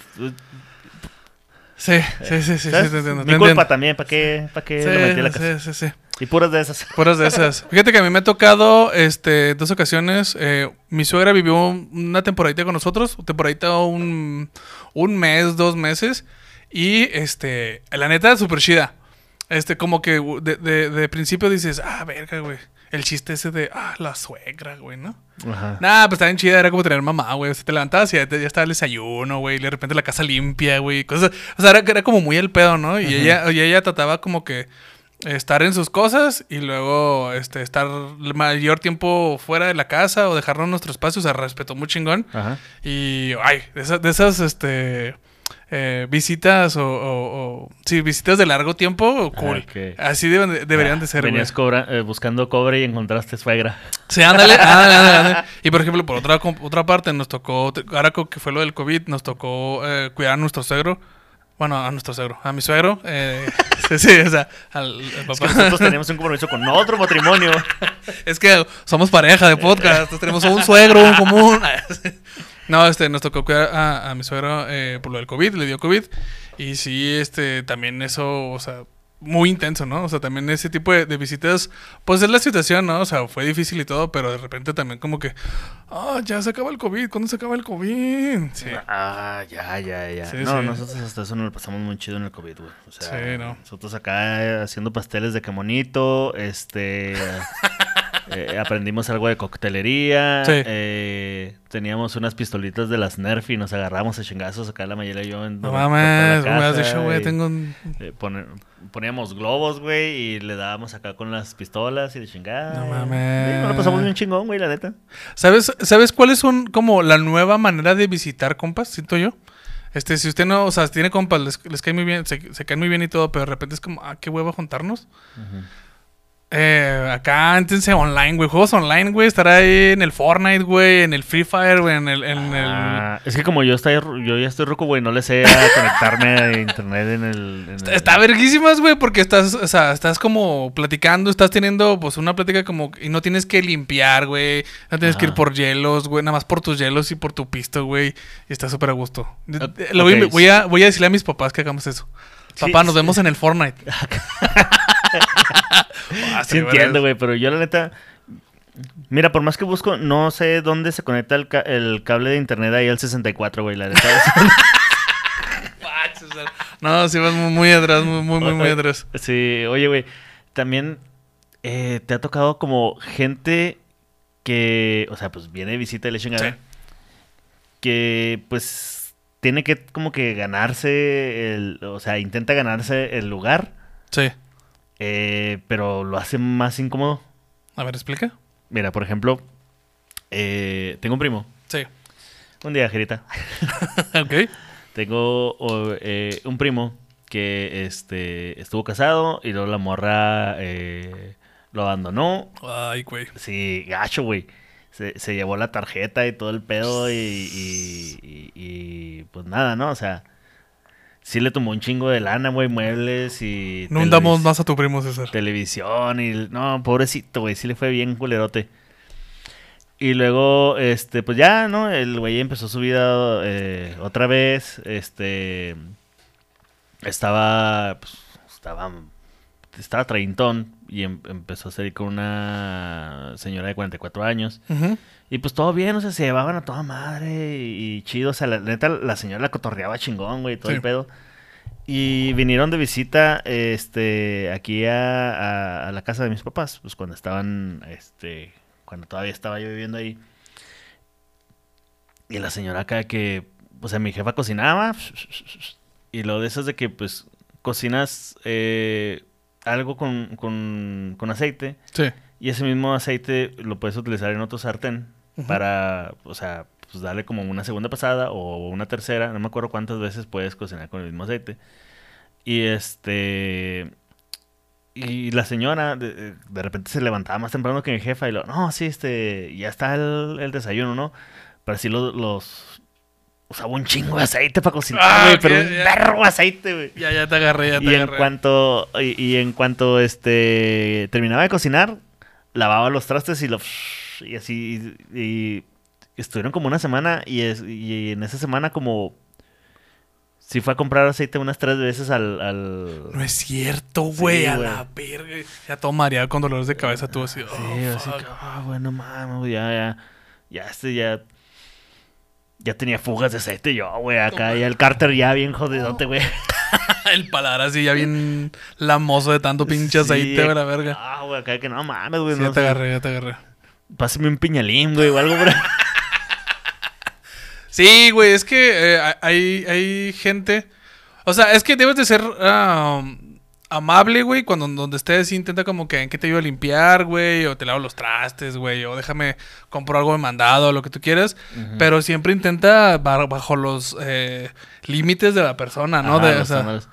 Sí, sí, sí, sí, sí, te entiendo. Mi te culpa entiendo. también, ¿para qué, para qué lo metí a la casa? Sí, sí, sí. Y puras de esas. Puras de esas. Fíjate que a mí me ha tocado este, dos ocasiones. eh, mi suegra vivió una temporadita con nosotros, temporadita un, un mes, dos meses. Y este, la neta, súper chida. Este, como que de, de, de principio dices, ah, verga, güey. El chiste ese de, ah, la suegra, güey, ¿no? Ajá. Nah, pues estaba bien chida, era como tener mamá, güey. O sea, te levantabas y ya, te- ya estaba el desayuno, güey. Y de repente la casa limpia, güey. Cosas. O sea, era, era como muy el pedo, ¿no? Y ella, y ella trataba como que estar en sus cosas y luego este, estar el mayor tiempo fuera de la casa o dejarnos nuestro espacio. O sea, respetó muy chingón. Ajá. Y, ay, de esas, de esas este, eh, visitas o, o- o- Sí, visitas de largo tiempo, cool. ok. Así deben de- deberían de ser. Venías cobra- eh, buscando cobre y encontraste suegra. Sí, ándale, ándale, ándale, ándale. Y por ejemplo, por otra, otra parte, nos tocó, ahora que fue lo del COVID, nos tocó eh, cuidar a nuestro suegro. Bueno, a nuestro suegro, a mi suegro. eh, sí, sí, o sea, al, al Es que papá. nosotros teníamos un compromiso con otro matrimonio. Es que somos pareja de podcast, tenemos un suegro en común. No, este, nos tocó cuidar a, a mi suegro eh, por lo del COVID, le dio COVID. Y sí, este, también eso, o sea, muy intenso, ¿no? O sea, también ese tipo de, de visitas, pues es la situación, ¿no? O sea, fue difícil y todo, pero de repente también como que, ah, ya se acaba el COVID, ¿cuándo se acaba el COVID? Sí. Ah, ya, ya, ya. Sí, no, sí. nosotros hasta eso nos lo pasamos muy chido en el COVID, güey. O sea, Sí, no. nosotros acá eh, haciendo pasteles de quemonito, este... eh, aprendimos algo de coctelería. Sí. eh, teníamos unas pistolitas de las Nerf y nos agarramos a chingazos acá la Mayela y yo. En, No mames, me has dicho, güey, tengo un... eh, poníamos globos, güey, y le dábamos acá con las pistolas y de chingada. No mames. nos lo pasamos bien chingón, güey, la neta. ¿Sabes, ¿Sabes cuáles son como la nueva manera de visitar compas? Siento yo. Este, si usted no, o sea, si tiene compas, les, les cae muy bien, se, se caen muy bien y todo, pero de repente es como, ah, qué hueva juntarnos. Eh, acá, entonces online, güey. Juegos online, güey. Estar ahí en el Fortnite, güey. En el Free Fire, güey. En el. En el... Ah, es que como yo, estoy, yo ya estoy roco, güey, no le sé a conectarme a internet en el... en Está, el- está verguísimas, güey, porque estás, o sea, estás como platicando, estás teniendo, pues, una plática como... Y no tienes que limpiar, güey. No tienes que ir Ajá. por hielos, güey. Nada más por tus hielos y por tu pisto, güey. Y está súper a gusto. De- lo voy, a, voy a decirle a mis papás que hagamos eso. Sí, Papá, nos sí. vemos en el Fortnite. Ah, Sí entiendo, güey, pero yo la neta... Mira, por más que busco, no sé dónde se conecta el, ca- el cable de internet ahí al 64, güey, la neta. No, sí vas muy, muy atrás, muy, muy, muy, atrás. Sí, oye, güey, también eh, te ha tocado como gente que, o sea, pues viene de visita y le chingada, Sí. que pues tiene que como que ganarse el, o sea, intenta ganarse el lugar, Sí. Eh, pero lo hace más incómodo. A ver, explica. Mira, por ejemplo, eh, tengo un primo, Sí. un día, Jerita, ok. tengo eh, un primo que este estuvo casado y luego la morra eh, lo abandonó Ay, güey. Sí, gacho, güey. Se, se llevó la tarjeta y todo el pedo y, y- y- y, pues nada, ¿no? O sea, sí le tomó un chingo de lana, güey, muebles y... No hundamos más a tu primo, César. Televisión y... No, pobrecito, güey, sí le fue bien culerote. Y luego, este, pues ya, ¿no? El güey empezó su vida eh, otra vez, este... Estaba, pues, estaba... Estaba treintón y em- empezó a salir con una señora de 44 años. Y pues todo bien, o sea, se llevaban a toda madre y, y chido. O sea, la neta, la señora la cotorreaba chingón, güey, todo Sí. el pedo. Y vinieron de visita, este, aquí a, a- a la casa de mis papás, pues cuando estaban, este, cuando todavía estaba yo viviendo ahí. Y la señora acá que, o sea, mi jefa cocinaba. Y lo de eso es de que, pues, cocinas eh, algo con, con, con aceite. Sí. Y ese mismo aceite lo puedes utilizar en otro sartén para, o sea, pues darle como una segunda pasada o una tercera. No me acuerdo cuántas veces puedes cocinar con el mismo aceite. Y este... Y la señora de, de repente se levantaba más temprano que mi jefa y lo, no, sí, este, ya está el, el desayuno, ¿no? Pero así los, los... Usaba un chingo de aceite para cocinar, Ah, pero un perro aceite, güey. Ya, ya te agarré, ya te Y en agarré. cuanto, y, y en cuanto este terminaba de cocinar, lavaba los trastes y lo y así y, y estuvieron como una semana y, es, y en esa semana como si fue a comprar aceite unas tres veces al, al No es cierto, güey. Sí, a la verga. Ya todo mareado con dolores de cabeza, tú así. Sí, oh, así que, ah, bueno, mames, ya, ya, ya, este ya, ya tenía fugas de aceite yo, güey, acá, ya el cárter ya bien jodidote, güey. El paladar así ya bien lamoso de tanto pinche aceite, Sí, güey, la verga. Ah, güey, acá que no mames, güey, Sí, no ya te agarré, ya te agarré. Pásame un piñalín, güey, o algo, güey. Sí, güey, es que eh, hay, hay gente. O sea, es que debes de ser ah, amable, güey, cuando donde estés intenta como que en qué te ayudo a limpiar, güey, o te lavo los trastes, güey, o déjame comprar algo de mandado, lo que tú quieras. Pero siempre intenta ba- bajo los eh, límites de la persona, ¿no? Ajá, De- o los sea, tamales.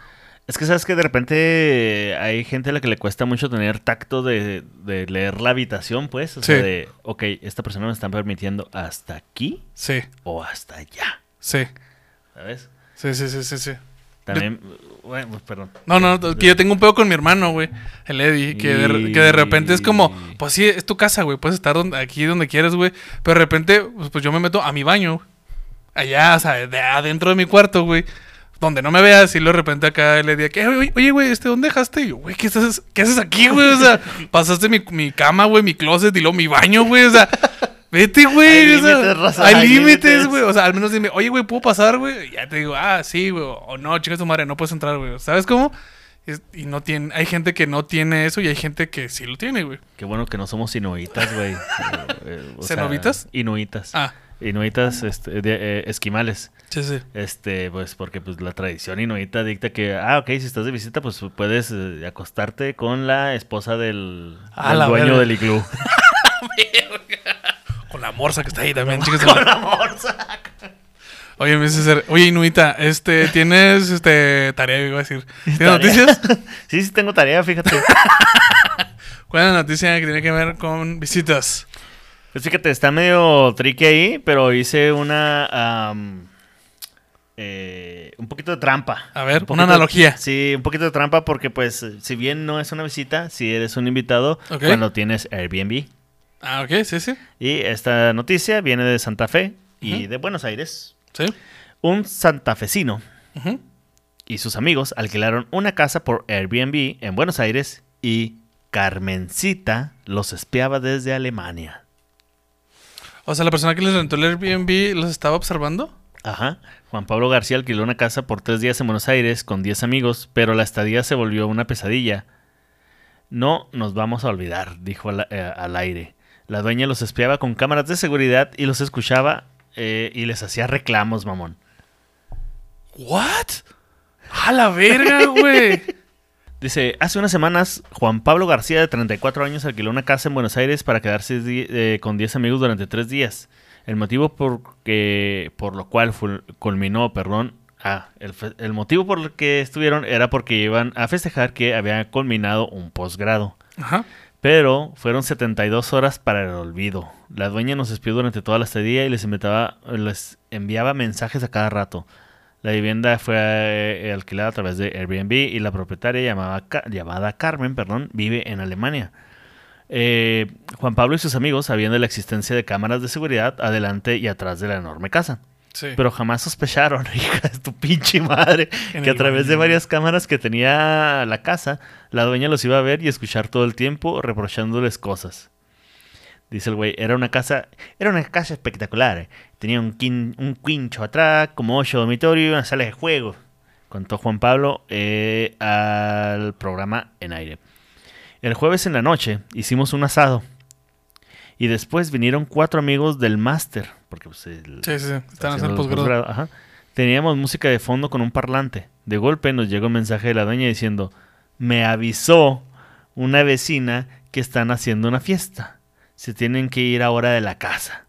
Es que sabes que de repente hay gente a la que le cuesta mucho tener tacto de, de leer la habitación, pues. O sea, Sí. de, ok, esta persona me está permitiendo hasta aquí sí, o hasta allá, sí, ¿sabes? sí, sí, sí, sí, sí. También, bueno, pues, perdón. No, no, no, que yo tengo un pedo con mi hermano, güey. El Eddie, que de, que de repente es como, pues sí, es tu casa, güey. Puedes estar donde, aquí donde quieres, güey. Pero de repente, pues, pues, yo me meto a mi baño. Allá, o sea, de adentro de mi cuarto, güey. Donde no me veas y luego de repente acá el Eddie, que, oye, oye, güey, este, ¿dónde dejaste? Y yo, güey, ¿qué, estás, ¿qué haces aquí, güey? O sea, pasaste mi, mi cama, güey, mi closet y luego mi baño, güey. O sea, vete, güey. Hay o sea, límites, raza, Hay hay límites, límites. güey. O sea, al menos dime, oye, güey, ¿puedo pasar, güey? Y Ya te digo, ah, sí, güey. O no, chica tu madre, no puedes entrar, güey. ¿Sabes cómo? Es- y no tiene, hay gente que no tiene eso y hay gente que sí lo tiene, güey. Qué bueno que no somos inuitas, güey. Eh, ¿Cenobitas? Inuitas. Ah, Inuitas, este, de- eh, esquimales. sí, sí. Este, pues porque pues la tradición inuita dicta que, ah, ok, si estás de visita, pues puedes eh, acostarte con la esposa del, A del la dueño verga. del iglú. Con la morsa que está ahí también, chicas. Con la morsa. Oye, me dice ser- Oye, Inuita, este, ¿tienes este tarea? Iba a decir. ¿Tienes Tarea. noticias? Sí, sí tengo tarea, fíjate. ¿Cuál es la noticia que tiene que ver con visitas? Pues fíjate, está medio tricky ahí, pero hice una... eh, un poquito de trampa. A ver, Un poquito una analogía. sí, un poquito de trampa porque pues si bien no es una visita, si eres un invitado cuando tienes Airbnb. Ah, ok, sí, sí. Y esta noticia viene de Santa Fe y de Buenos Aires. Sí. Un santafesino y sus amigos alquilaron una casa por Airbnb en Buenos Aires y Carmencita los espiaba desde Alemania. O sea, la persona que les rentó el Airbnb los estaba observando. Ajá. Juan Pablo García alquiló una casa por tres días en Buenos Aires con 10 amigos, pero la estadía se volvió una pesadilla. No nos vamos a olvidar, dijo al, eh, al aire. La dueña los espiaba con cámaras de seguridad y los escuchaba eh, y les hacía reclamos, mamón. ¿What? ¡A la verga, güey! Dice, hace unas semanas Juan Pablo García, de 34 años, alquiló una casa en Buenos Aires para quedarse eh, con 10 amigos durante tres días. El motivo por, que, por lo cual culminó, perdón, ah, el, el motivo por el que estuvieron era porque iban a festejar que había culminado un posgrado. Ajá. Pero fueron 72 horas para el olvido. La dueña nos espió durante toda la estadía y les, enviaba mensajes a cada rato. La vivienda fue eh, alquilada a través de Airbnb y la propietaria llamada Carmen perdón, vive en Alemania. Eh, Juan Pablo y sus amigos sabían de la existencia de cámaras de seguridad adelante y atrás de la enorme casa. Sí. Pero jamás sospecharon, hija de tu pinche madre, En que a través de varias cámaras que tenía la casa, la dueña los iba a ver y escuchar todo el tiempo reprochándoles cosas. Dice el güey, era una casa, era una casa espectacular. eh. Tenía un, quin- un quincho atrás, como ocho dormitorios y una sala de juego. Contó Juan Pablo eh, al programa en aire. El jueves en la noche hicimos un asado. Y después vinieron cuatro amigos del máster. Porque pues, el- Sí, sí, sí. Están haciendo el posgrado, ajá. Teníamos música de fondo con un parlante. De golpe nos llegó un mensaje de la dueña diciendo, me avisó una vecina que están haciendo una fiesta. Se tienen que ir ahora de la casa.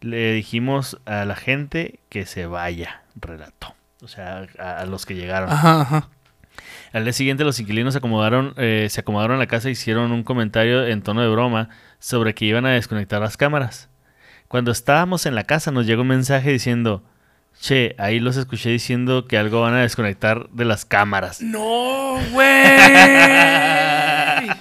Le dijimos a la gente que se vaya, relató. O sea, a, a los que llegaron. Ajá, ajá. Al día siguiente los inquilinos se acomodaron, eh, se acomodaron en la casa e hicieron un comentario en tono de broma sobre que iban a desconectar las cámaras. Cuando estábamos en la casa nos llegó un mensaje diciendo, che, ahí los escuché diciendo que algo van a desconectar de las cámaras. ¡No, güey!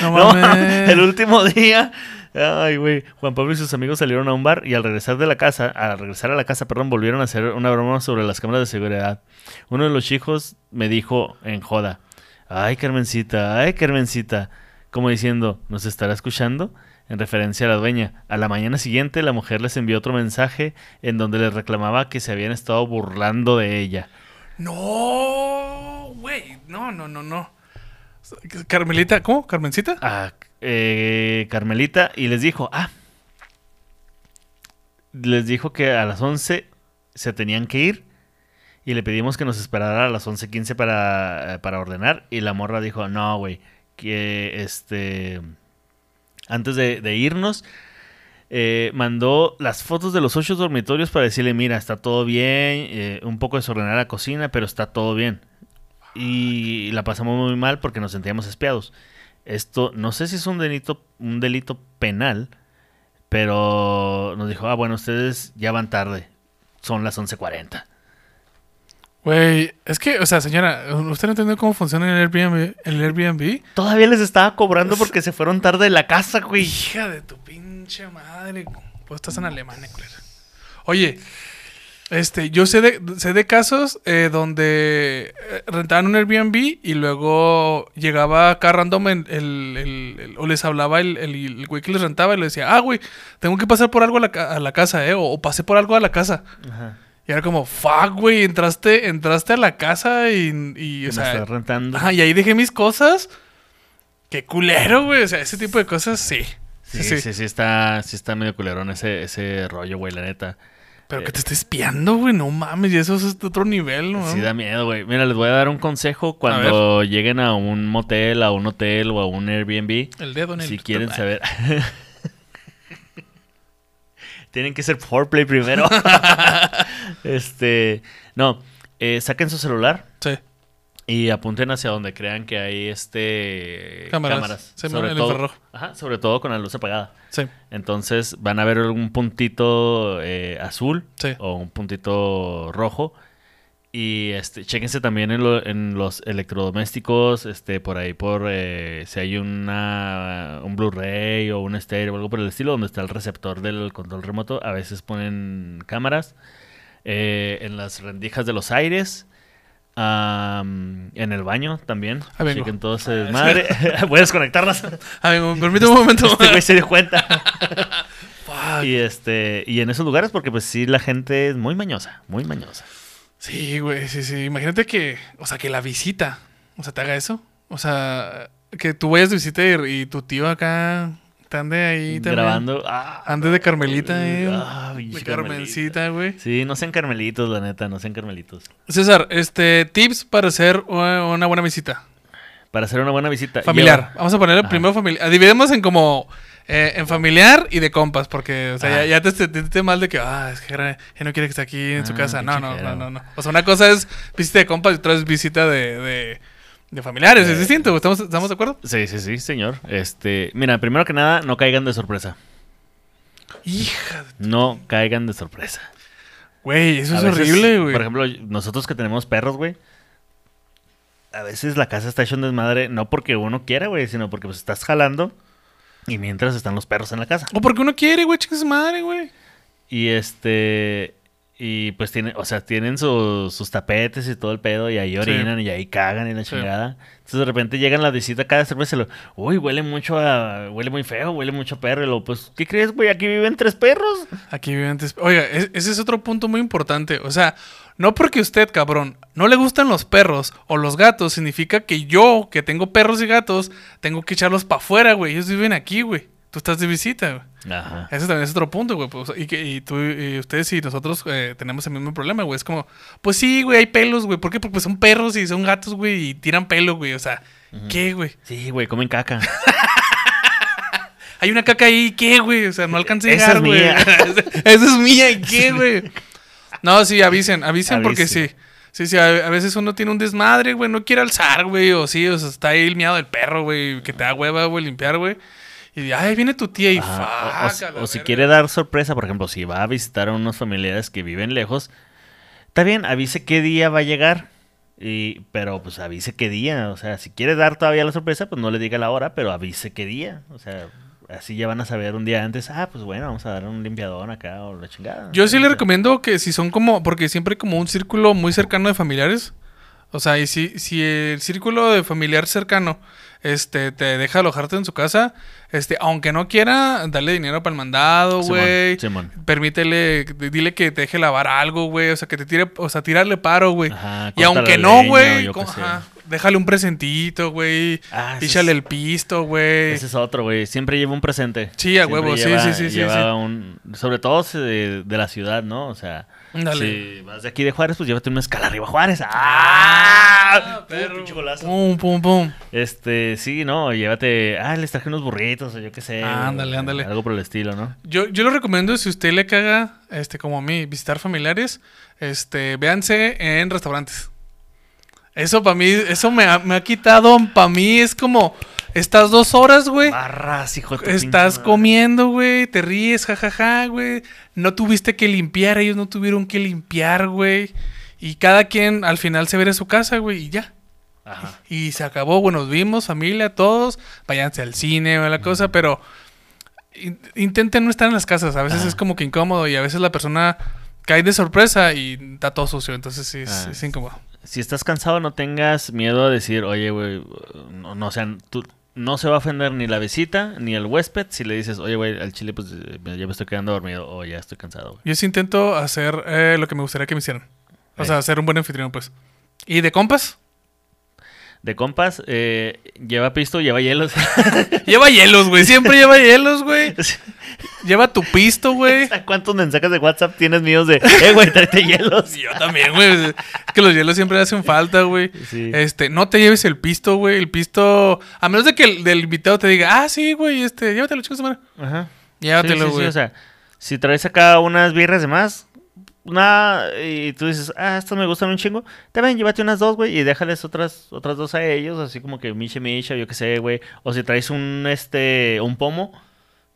No No, mames. el último día. Ay, güey. Juan Pablo y sus amigos salieron a un bar y al regresar de la casa, al regresar a la casa, perdón, volvieron a hacer una broma sobre las cámaras de seguridad. Uno de los chicos me dijo en joda, ay, Carmencita, ay, Carmencita, como diciendo, ¿nos estará escuchando? En referencia a la dueña. A la mañana siguiente, la mujer les envió otro mensaje en donde les reclamaba que se habían estado burlando de ella. No, güey. No, no, no, no. Carmelita, ¿cómo? ¿Carmencita? a eh, Carmelita y les dijo, ah, les dijo que a las 11 se tenían que ir y le pedimos que nos esperara a las 11.15 para, eh, para ordenar y la morra dijo, no, güey, que este, antes de, irnos, eh, mandó las fotos de los ocho dormitorios para decirle, mira, está todo bien, eh, un poco desordenada la cocina, pero está todo bien. Y la pasamos muy mal porque nos sentíamos espiados. Esto no sé si es un delito, un delito penal, pero nos dijo, ah, bueno, ustedes ya van tarde. Son las 11.40. Güey, es que, o sea, señora, ¿usted no entiende cómo funciona el Airbnb? ¿El Airbnb? Todavía les estaba cobrando porque se fueron tarde de la casa, güey. Hija de tu pinche madre. Pues estás en Alemania, culera. Oye, este, yo sé de, sé de casos eh, donde eh, rentaban un Airbnb y luego llegaba acá random el, el- el- el- o les hablaba el, el, el güey que les rentaba y le decía, ah, güey, tengo que pasar por algo a la, a la casa, eh, o, o pasé por algo a la casa. Ajá. Y era como, fuck, güey, entraste, entraste a la casa y, y o sea, rentando. Ajá, y ahí dejé mis cosas. Qué culero, güey. O sea, ese tipo de cosas, sí. Sí, sí, sí, está, sí está medio culerón ese, ese rollo, güey, la neta. Pero Eh, que te esté espiando, güey. No mames, y eso es de otro nivel, ¿no? Sí da miedo, güey. Mira, les voy a dar un consejo cuando lleguen a un motel, a un hotel o a un Airbnb. El dedo en el. Si quieren saber. Tienen que ser foreplay primero. este, no, eh, saquen su celular Sí. Y apunten hacia donde crean que hay este Cámaras. Sí, sobre el todo, infrarrojo. ajá, sobre todo con la luz apagada. Sí. Entonces van a ver un puntito eh, azul Sí. o un puntito rojo. Y este, chéquense también en, lo- en los electrodomésticos, este, por ahí por eh, si hay una un Blu-ray o un estéreo o algo por el estilo, donde está el receptor del control remoto, a veces ponen cámaras. Eh, en las rendijas de los aires. Am, en el baño también. Ahí vengo. Chequen todo ese desmadre. Voy a desconectarlas. A ver, permíteme un momento. Este güey se dio cuenta. Fuck. Y este, y en esos lugares, porque pues sí, la gente es muy mañosa, muy mañosa. Sí, güey, sí, sí. Imagínate que, o sea, que la visita, o sea, te haga eso. O sea, que tú vayas de visita y, y tu tío acá te ande ahí también. Grabando. Ah, Ande de Carmelita, eh. Ah, de Carmencita, güey. Sí, no sean carmelitos, la neta, no sean carmelitos. César, este, tips para hacer una buena visita. Para hacer una buena visita. Familiar. lleva- Vamos a ponerle primero familiar. Dividimos en como eh, en familiar y de compas, porque, o sea, ya, te sentiste mal de que, ah, es que ya no quiere que esté aquí en su Ah, casa. No, no, no, no, no. O sea, una cosa es visita de compas y otra es visita de, de, de familiares. Es Eh. distinto. ¿Estamos, ¿Estamos de acuerdo? Sí, sí, sí, señor. Este, mira, primero que nada, no caigan de sorpresa. Hija, de- No caigan de sorpresa. güey, eso A es veces, horrible, güey. Por ejemplo, nosotros que tenemos perros, güey. A veces la casa está hecha un desmadre, no porque uno quiera, güey, sino porque pues estás jalando y mientras están los perros en la casa. O porque uno quiere, güey, su madre, güey. Y este. Y pues tienen, o sea, tienen su- sus tapetes y todo el pedo, y ahí orinan y ahí cagan y la Sí. chingada. Entonces de repente llegan la visita cada cerveza y lo, uy, huele mucho a. huele muy feo, huele mucho a perro. Y lo, pues, ¿qué crees, güey? Aquí viven tres perros. Aquí vive antes. Oiga, es- ese es otro punto muy importante. O sea, no porque usted, cabrón, no le gustan los perros o los gatos, significa que yo, que tengo perros y gatos, tengo que echarlos para afuera, güey. Ellos viven aquí, güey. Tú estás de visita, güey. Ajá. Ese también es otro punto, güey. pues, y, que, y tú y ustedes y nosotros eh, tenemos el mismo problema, güey. Es como, pues sí, güey, hay pelos, güey. ¿Por qué? Porque son perros y son gatos, güey, y tiran pelo, güey. O sea, ¿qué, güey? Sí, güey, comen caca. Hay una caca ahí, ¿qué, güey? O sea, no alcancé a llegar, güey. Esa es mía, ¿y qué, güey? No, sí, avisen, avisen porque sí. Sí, sí, a, a veces uno tiene un desmadre, güey, no quiere alzar, güey, o sí, o sea, está ahí el miado del perro, güey, que te da hueva, güey, limpiar, güey. Y ay, viene tu tía y Ajá, o- o, fuck, o si quiere dar sorpresa, por ejemplo, si va a visitar a unos familiares que viven lejos, está bien, avise qué día va a llegar. Y, pero pues avise qué día. O sea, si quiere dar todavía la sorpresa, pues no le diga la hora, pero avise qué día. O sea, así ya van a saber un día antes, ah, pues bueno, vamos a dar un limpiadón acá o la chingada. Yo sí le recomiendo que si son como, porque siempre hay como un círculo muy cercano de familiares. O sea, y si, si el círculo de familiar cercano este, te deja alojarte en su casa, este, aunque no quiera, dale dinero para el mandado, güey. Permítele, dile que te deje lavar algo, güey. O sea, que te tire, o sea, tirarle paro, güey. Y aunque no, güey, déjale un presentito, güey. Ah, Píchale es- el pisto, güey. Ese es otro, güey. Siempre lleva un presente. Sí, a huevo, sí, sí, sí, sí, lleva sí. un- sobre todo de, de la ciudad, ¿no? O sea, Dale. si vas de aquí de Juárez, pues llévate una escala arriba Juárez. Ah, ¡Ah! perro. Pum, pum, pum. Este, sí, no, llévate. Ah, les traje unos burritos o yo qué sé. Ándale, ándale. Algo por el estilo, ¿no? Yo, yo lo recomiendo si usted le caga, este, como a mí, visitar familiares, este, véanse en restaurantes. Eso para mí, eso me ha, me ha quitado, para mí es como, estas dos horas, güey, Barras, hijo de estás pinche comiendo, güey, te ríes, jajaja, güey, no tuviste que limpiar, ellos no tuvieron que limpiar, güey, y cada quien al final se ve a su casa, güey, y ya. Ajá. Y se acabó, bueno, nos vimos, familia, todos, váyanse al cine o la cosa, pero in- intenten no estar en las casas. A veces Ajá. es como que incómodo y a veces la persona cae de sorpresa y está todo sucio, entonces sí, es, Ah. es incómodo. Si estás cansado, no tengas miedo a decir, oye, güey, no, no, o sea, tú, no se va a ofender ni la visita ni el huésped si le dices, oye, güey, al chile, pues eh, ya me estoy quedando dormido o ya estoy cansado, güey. Yo sí intento hacer eh, lo que me gustaría que me hicieran. O Ey. sea, ser un buen anfitrión, pues. ¿Y de compas? De compas, eh, lleva pisto, lleva hielos. Lleva hielos, güey. Siempre lleva hielos, güey. Lleva tu pisto, güey. ¿Cuántos mensajes de WhatsApp tienes míos de, eh, güey, tráete hielos? Yo también, güey. Es que los hielos siempre hacen falta, güey. Sí. Este, no te lleves el pisto, güey. El pisto. A menos de que el del invitado te diga, ah, sí, güey, este, llévatelo, chicos, madre. Ajá. Llévatelo, Sí, sí, sí, güey. o sea, Si traes acá unas birras de más, una, y tú dices, ah, estas me gustan un chingo, también llévate unas dos, güey, y déjales otras, otras dos a ellos, así como que miche miche, yo qué sé, güey. O si traes un, este, un pomo,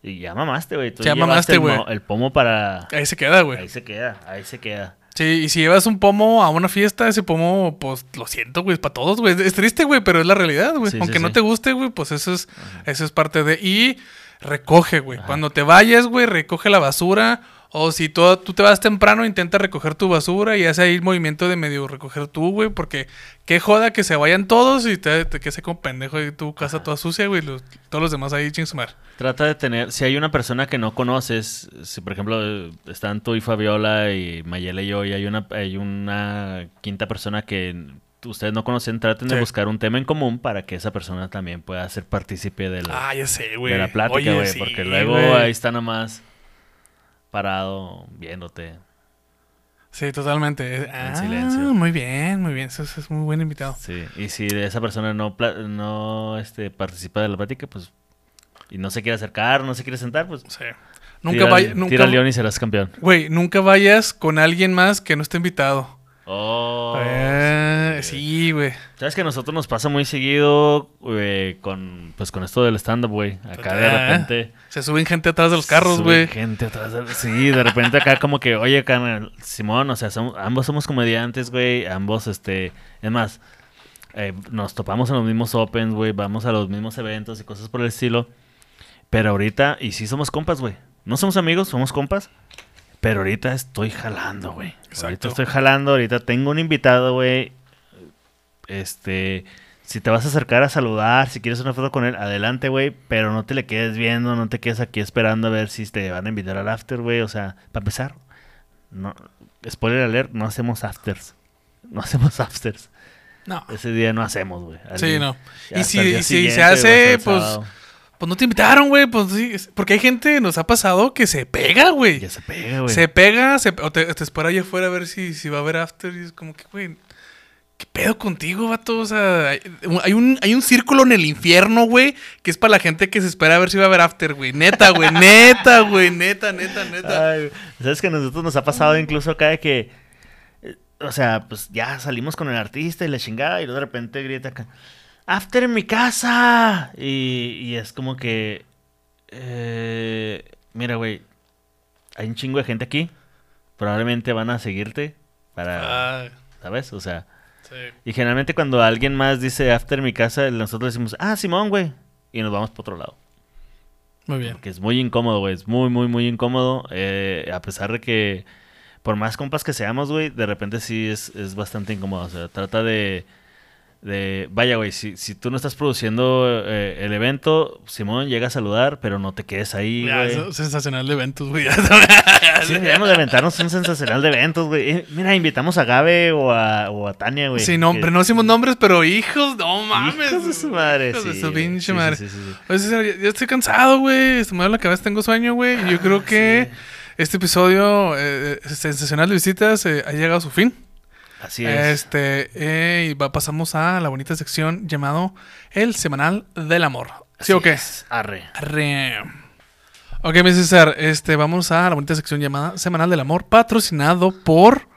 y ya mamaste, güey. Tú Ya mamaste, güey. El pomo para... Ahí se queda, güey. Ahí se queda, ahí se queda. Sí, y si llevas un pomo a una fiesta, ese pomo, pues lo siento, güey, es para todos, güey. Es triste, güey, pero es la realidad, güey. Sí, sí, Aunque no sí. te guste, güey, pues eso es, eso es parte de. Y recoge, güey. Cuando te vayas, güey, recoge la basura. O si tú, tú te vas temprano, intenta recoger tu basura y hace ahí el movimiento de medio recoger tú, güey. Porque qué joda que se vayan todos y te, te quedes como pendejo y tu casa toda sucia, güey. los- todos los demás ahí chingsumar. Trata de tener, si hay una persona que no conoces, si por ejemplo están tú y Fabiola y Mayela y yo, y hay una, hay una quinta persona que ustedes no conocen, traten de buscar un tema en común para que esa persona también pueda ser partícipe de la, Ah, ya sé, güey. de la plática, güey. sí, porque luego ahí está nomás parado viéndote. Sí, totalmente. Ah, silencio. Muy bien, muy bien. Eso, eso es muy buen invitado. Sí. Y si esa persona no, no este, participa de la plática, pues. Y no se quiere acercar, no se quiere sentar, pues. Sí. Nunca tira, vayas. Nunca, Tira león y serás campeón. Güey, nunca vayas con alguien más que no esté invitado. Oh. Eh, sí. sí, güey. Sabes que a nosotros nos pasa muy seguido güey, con pues con esto del stand up, güey. Acá de Ah, repente Se suben gente atrás de los carros, güey. Gente atrás de- Sí, de repente acá como que, oye, carnal, Simón, o sea, somos- ambos somos comediantes, güey. Ambos, este, es más, eh, nos topamos en los mismos opens, güey. Vamos a los mismos eventos y cosas por el estilo. Pero ahorita, y sí somos compas, güey. No somos amigos, somos compas. Pero ahorita estoy jalando, güey. Exacto. Ahorita estoy jalando, ahorita tengo un invitado, güey. Este, si te vas a acercar a saludar, si quieres una foto con él, adelante, güey. Pero no te le quedes viendo, no te quedes aquí esperando a ver si te van a invitar al after, güey. O sea, para empezar, no, spoiler alert, no hacemos afters. No hacemos afters. No. Ese día no hacemos, güey. Sí, no. Y si, y se hace, pues, sábado. pues no te invitaron, güey. Pues sí. Porque hay gente, nos ha pasado que se pega, güey. Ya se pega, güey. Se pega, se, o te, te espera allá afuera a ver si, si va a haber after. Y es como que, güey, ¿qué pedo contigo, vato? O sea, hay, un, hay un círculo en el infierno, güey, que es para la gente que se espera a ver si va a haber after, güey. Neta, güey, neta, güey, neta, neta, neta. Ay, ¿Sabes que a nosotros nos ha pasado incluso acá de que, eh, o sea, pues ya salimos con el artista y la chingada y de repente grita acá, after en mi casa. Y, y es como que, eh, mira, güey, hay un chingo de gente aquí, probablemente van a seguirte para, Ah, ¿sabes? O sea, sí. y generalmente cuando alguien más dice after mi casa, nosotros decimos, ah, Simón, güey, y nos vamos para otro lado. Muy bien. Porque es muy incómodo, güey. Es muy, muy, muy incómodo. eh, a pesar de que, por más compas que seamos, güey, de repente sí es, es bastante incómodo. O sea, trata de. De vaya, güey, si, si tú no estás produciendo eh, el evento, Simón llega a saludar, pero no te quedes ahí, Ya, güey. sensacional de eventos, güey. Sí, deberíamos de aventarnos un sensacional de eventos, güey. Eh, mira, invitamos a Gabe o a, o a Tania, güey. Nombre, que- no decimos nombres, pero hijos, no mames. Hijos de su madre, Hijos de sí, su güey. pinche Sí, sí, madre. sí, sí, sí. Ya estoy cansado, güey. Se me duele la cabeza, tengo sueño, güey. Y yo creo que este episodio eh, sensacional de visitas ha llegado a su fin. Así es. Este, eh, y va, pasamos a la bonita sección llamado El Semanal del Amor. ¿Sí Así o qué? es. Arre. Arre. Ok, mi César, este, vamos a la bonita sección llamada Semanal del Amor, patrocinado por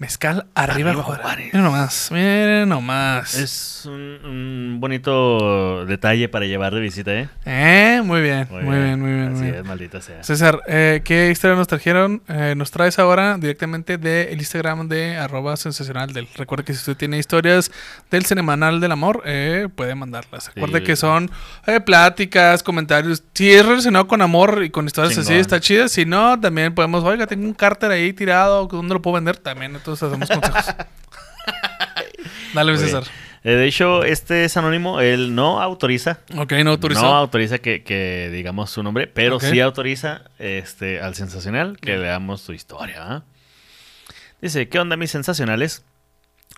Mezcal Arriba, Arriba Juárez. Juárez. Miren nomás, miren nomás. Es un, un bonito detalle para llevar de visita, ¿eh? Eh, muy bien, muy bien, muy bien. Así muy bien. es, maldita sea. César, eh, ¿qué historia nos trajeron? Eh, nos traes ahora directamente del Instagram de arroba sensacional del. Recuerda que si usted tiene historias del Semanal del Amor, eh, puede mandarlas. Recuerde Sí. que son eh, pláticas, comentarios. Si es relacionado con amor y con historias así, está chida. Si no, también podemos, oiga, tengo un cárter ahí tirado, ¿dónde lo puedo vender? También, entonces hacemos consejos. Dale, César. Eh, de hecho, este es anónimo, él no autoriza. Ok, no autorizó. No autoriza que, que digamos su nombre, pero sí autoriza este, al sensacional que leamos su historia. Dice, ¿qué onda mis sensacionales?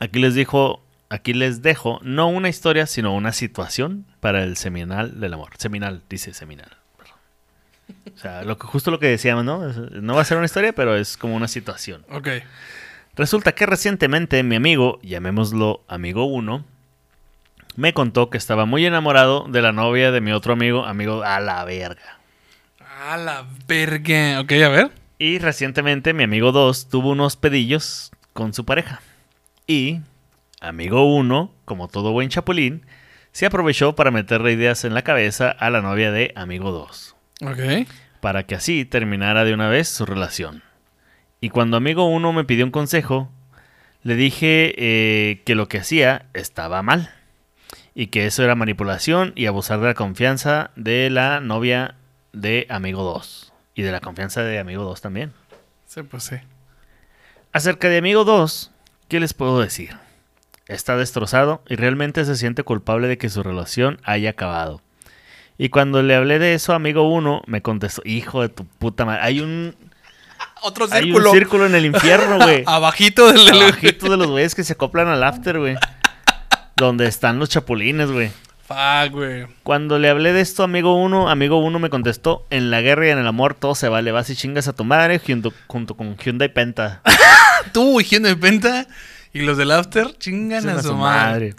Aquí les dijo, aquí les dejo no una historia, sino una situación para el seminal del amor. Seminal, dice seminal. O sea, lo que, justo lo que decíamos, ¿no? No va a ser una historia, pero es como una situación. Ok. Resulta que recientemente mi amigo, llamémoslo amigo 1, me contó que estaba muy enamorado de la novia de mi otro amigo, amigo a la verga. A la verga. Ok, a ver. Y recientemente mi amigo 2 tuvo unos pedillos con su pareja. Y amigo 1, como todo buen chapulín, se aprovechó para meterle ideas en la cabeza a la novia de amigo 2. Ok. Para que así terminara de una vez su relación. Y cuando amigo 1 me pidió un consejo, le dije eh, que lo que hacía estaba mal. Y que eso era manipulación y abusar de la confianza de la novia de amigo 2. Y de la confianza de amigo 2 también. Sí, pues sí. Acerca de amigo 2, ¿qué les puedo decir? Está destrozado y realmente se siente culpable de que su relación haya acabado. Y cuando le hablé de eso a amigo 1, me contestó, hijo de tu puta madre, hay un, Otro hay círculo. un círculo en el infierno, güey. Abajito del... Abajito de los güeyes que se acoplan al after, güey. Donde están los chapulines, güey. Fuck, güey. Cuando le hablé de esto a amigo 1, amigo 1 me contestó, en la guerra y en el amor todo se vale, vas y chingas a tu madre junto, junto con Hyundai Penta. Tú, de venta y los del after chingan a, su madre.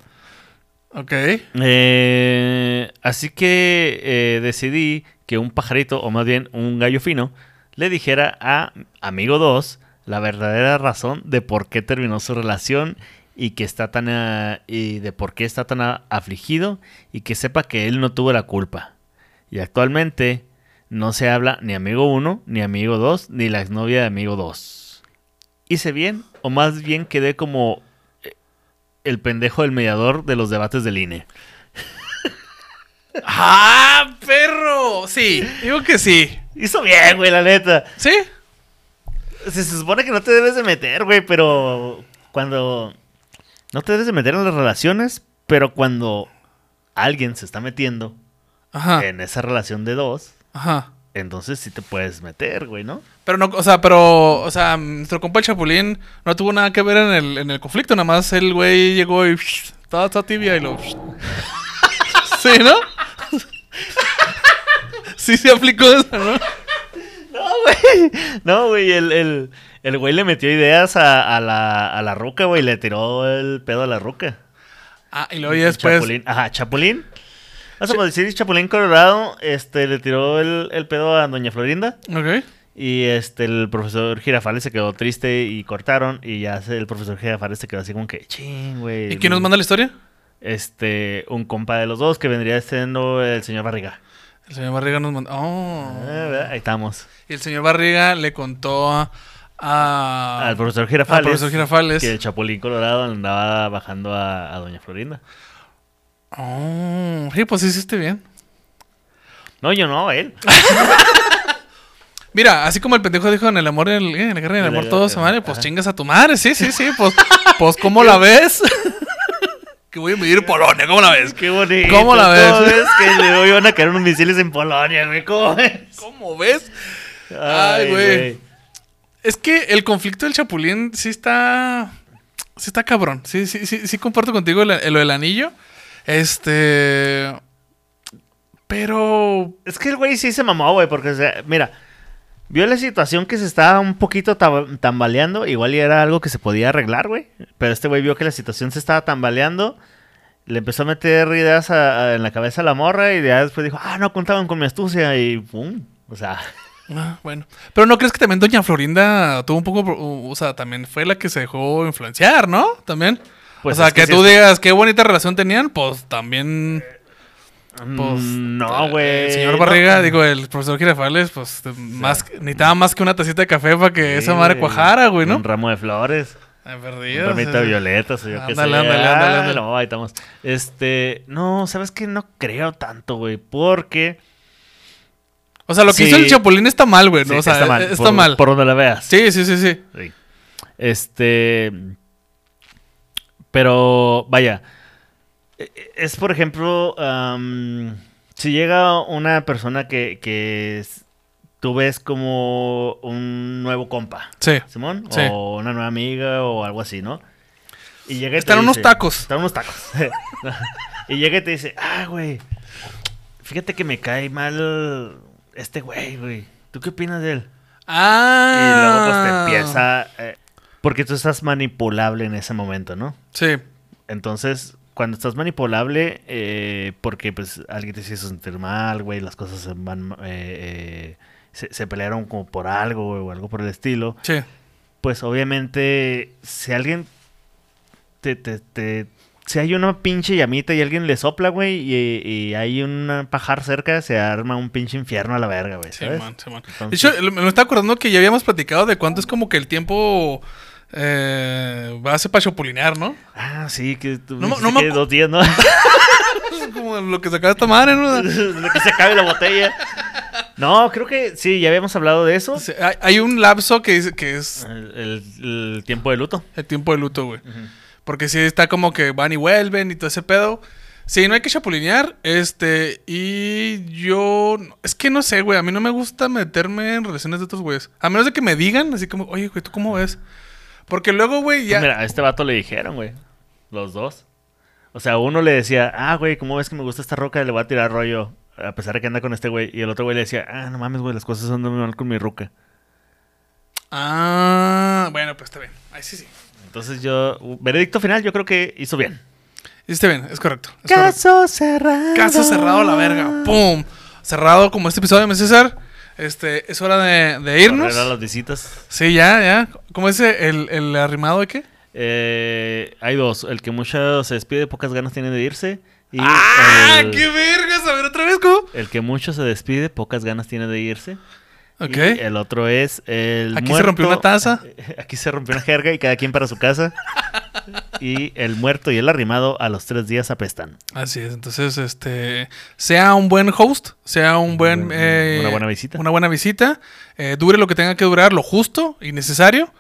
Ok. Eh, así que eh, decidí que un pajarito, o más bien un gallo fino, le dijera a amigo 2 la verdadera razón de por qué terminó su relación y que está tan ah, y de por qué está tan afligido y que sepa que él no tuvo la culpa. Y actualmente no se habla ni amigo 1, ni amigo 2, ni la exnovia de amigo 2. Hice bien, o más bien quedé como eh, el pendejo del mediador de los debates del INE. ¡Ah, perro! Sí, digo que sí. Hizo bien, güey, la neta. ¿Sí? Se, supone que no te debes de meter, güey, pero cuando... No te debes de meter en las relaciones, pero cuando alguien se está metiendo Ajá. en esa relación de dos, Ajá. entonces sí te puedes meter, güey, ¿no? Pero no, o sea, pero, o sea, nuestro compa el Chapulín no tuvo nada que ver en el, en el conflicto, nada más el güey llegó y estaba, estaba tibia y lo. Sí, ¿no? Sí se aplicó eso, ¿no? No, güey. No, güey, el, el, el güey le metió ideas a, a la, a la ruca, güey, le tiró el pedo a la ruca. Ah, y luego ya después. Chapulín, ajá, Chapulín. Vamos a decir Chapulín Colorado, este, le tiró el, el pedo a Doña Florinda. Ok. Y este, el profesor Girafales se quedó triste y cortaron. Y ya el profesor Girafales se quedó así como que, ching, güey. ¿Y quién nos manda la historia? Este, un compa de los dos que vendría siendo el señor Barriga. El señor Barriga nos mandó. Oh. Ah, ¿verdad? Ahí estamos. Y el señor Barriga le contó a. a- Al profesor Girafales. al profesor Girafales. Que el Chapulín Colorado andaba bajando a, a Doña Florinda. Oh, sí, pues sí hiciste bien. No, yo no, él. Mira, así como el pendejo dijo en el amor, en, el, en la guerra y en el amor, todo se madre, pues ajá. chingas a tu madre, sí, sí, sí, pues, pues ¿cómo la ves? Que voy a medir Polonia, ¿cómo la ves? Qué bonito. ¿Cómo la ves? ¿Cómo ves que luego iban a caer unos misiles en Polonia, güey? ¿Cómo ves? ¿Cómo ves? Ay, güey. Es que el conflicto del Chapulín sí está. Sí está cabrón. Sí, sí, sí, sí comparto contigo lo del anillo. Este. Pero. Es que el güey sí se mamó, güey, porque, o sea, mira, vio la situación que se estaba un poquito tambaleando, igual y era algo que se podía arreglar, güey, pero este güey vio que la situación se estaba tambaleando, le empezó a meter ideas a- a- en la cabeza a la morra y ya después dijo, ah, no contaban con mi astucia y pum, o sea, ah, bueno. Pero no crees que también Doña Florinda tuvo un poco. O sea, también fue la que se dejó influenciar, ¿no? También. Pues o sea, que, tú digas qué bonita relación tenían, pues también. Pues, no, güey. El señor no. Barriga, digo, el profesor Girafales, pues más, necesitaba más que una tacita de café para que Sí, esa madre cuajara, güey, ¿no? Un ramo de flores. Ay, Un perdido. ramito de violetas o yo qué sé. Ándale, ándale, Ah, ándale, ándale. No, ahí estamos. Este, no, ¿sabes qué? No creo tanto, güey, porque... O sea, lo que Sí. hizo el Chapulín está mal, güey, ¿no? Sí, o sea, está mal. Está por, mal. Por donde la veas. Sí, sí, sí. Sí. Este. Pero, vaya. E- e- Es, por ejemplo, si llega una persona que, que es- tú ves como un nuevo compa, Sí. Simón, Sí. o una nueva amiga o algo así, ¿no? Y llega y te Están unos dice- tacos. Están unos tacos. y llega y te dice, ah, güey, fíjate que me cae mal este güey, güey. ¿Tú qué opinas de él? Ah. Y luego pues te empieza... eh, porque tú estás manipulable en ese momento, ¿no? Sí. Entonces, cuando estás manipulable, eh, porque pues alguien te hizo sentir mal, güey, las cosas se van... eh, eh, se, se pelearon como por algo güey, o algo por el estilo, Sí. pues obviamente si alguien te, te, te- si hay una pinche llamita y alguien le sopla, güey, y, y hay un pajar cerca, se arma un pinche infierno a la verga, güey, Sí, man, sí, man. De Entonces- hecho, lo- me está acordando que ya habíamos platicado de cuánto es como que el tiempo eh, va a ser para chopulinear, ¿no? Ah, sí, que tú No no que dos días, ¿no? como lo que sacaba esta madre, ¿no? Lo que se acabe la botella. No, creo que sí, ya habíamos hablado de eso. Hay, hay un lapso que, dice que es El, el- el tiempo de luto. el tiempo de luto, güey. Porque sí está como que van y vuelven y todo ese pedo. Sí, no hay que chapulinear. Este, y yo. Es que no sé, güey. A mí no me gusta meterme en relaciones de otros güeyes. A menos de que me digan, así como, oye, güey, ¿tú cómo ves? Porque luego, güey, ya. Mira, a este vato le dijeron, güey. Los dos. O sea, uno le decía, ah, güey, ¿cómo ves que me gusta esta roca? Le voy a tirar rollo. A pesar de que anda con este güey. Y el otro güey le decía, ah, no mames, güey, las cosas muy mal con mi ruca. Ah, bueno, pues está bien. Ahí sí, sí. Entonces yo, veredicto final, yo creo que hizo bien. Está bien, es correcto. es correcto. Caso cerrado. Caso cerrado la verga. ¡Pum! Cerrado como este episodio, mi César. Este, es hora de, de irnos. A las visitas. Sí, ya, ya. ¿Cómo es el, el arrimado de qué? Eh, hay dos. El que mucho se despide, pocas ganas tiene de irse. Y ¡Ah! el, ¡Qué vergas! A ver, otra vez, ¿cómo? el que mucho se despide, pocas ganas tiene de irse. Y el otro es el Aquí se rompió una taza. Aquí se rompió una jerga y cada quien para su casa. y el muerto y el arrimado a los tres días apestan. Así es. Entonces, este, sea un buen host, sea un buen, Una- eh, una buena visita. una buena visita, eh, dure lo que tenga que durar, lo justo y necesario.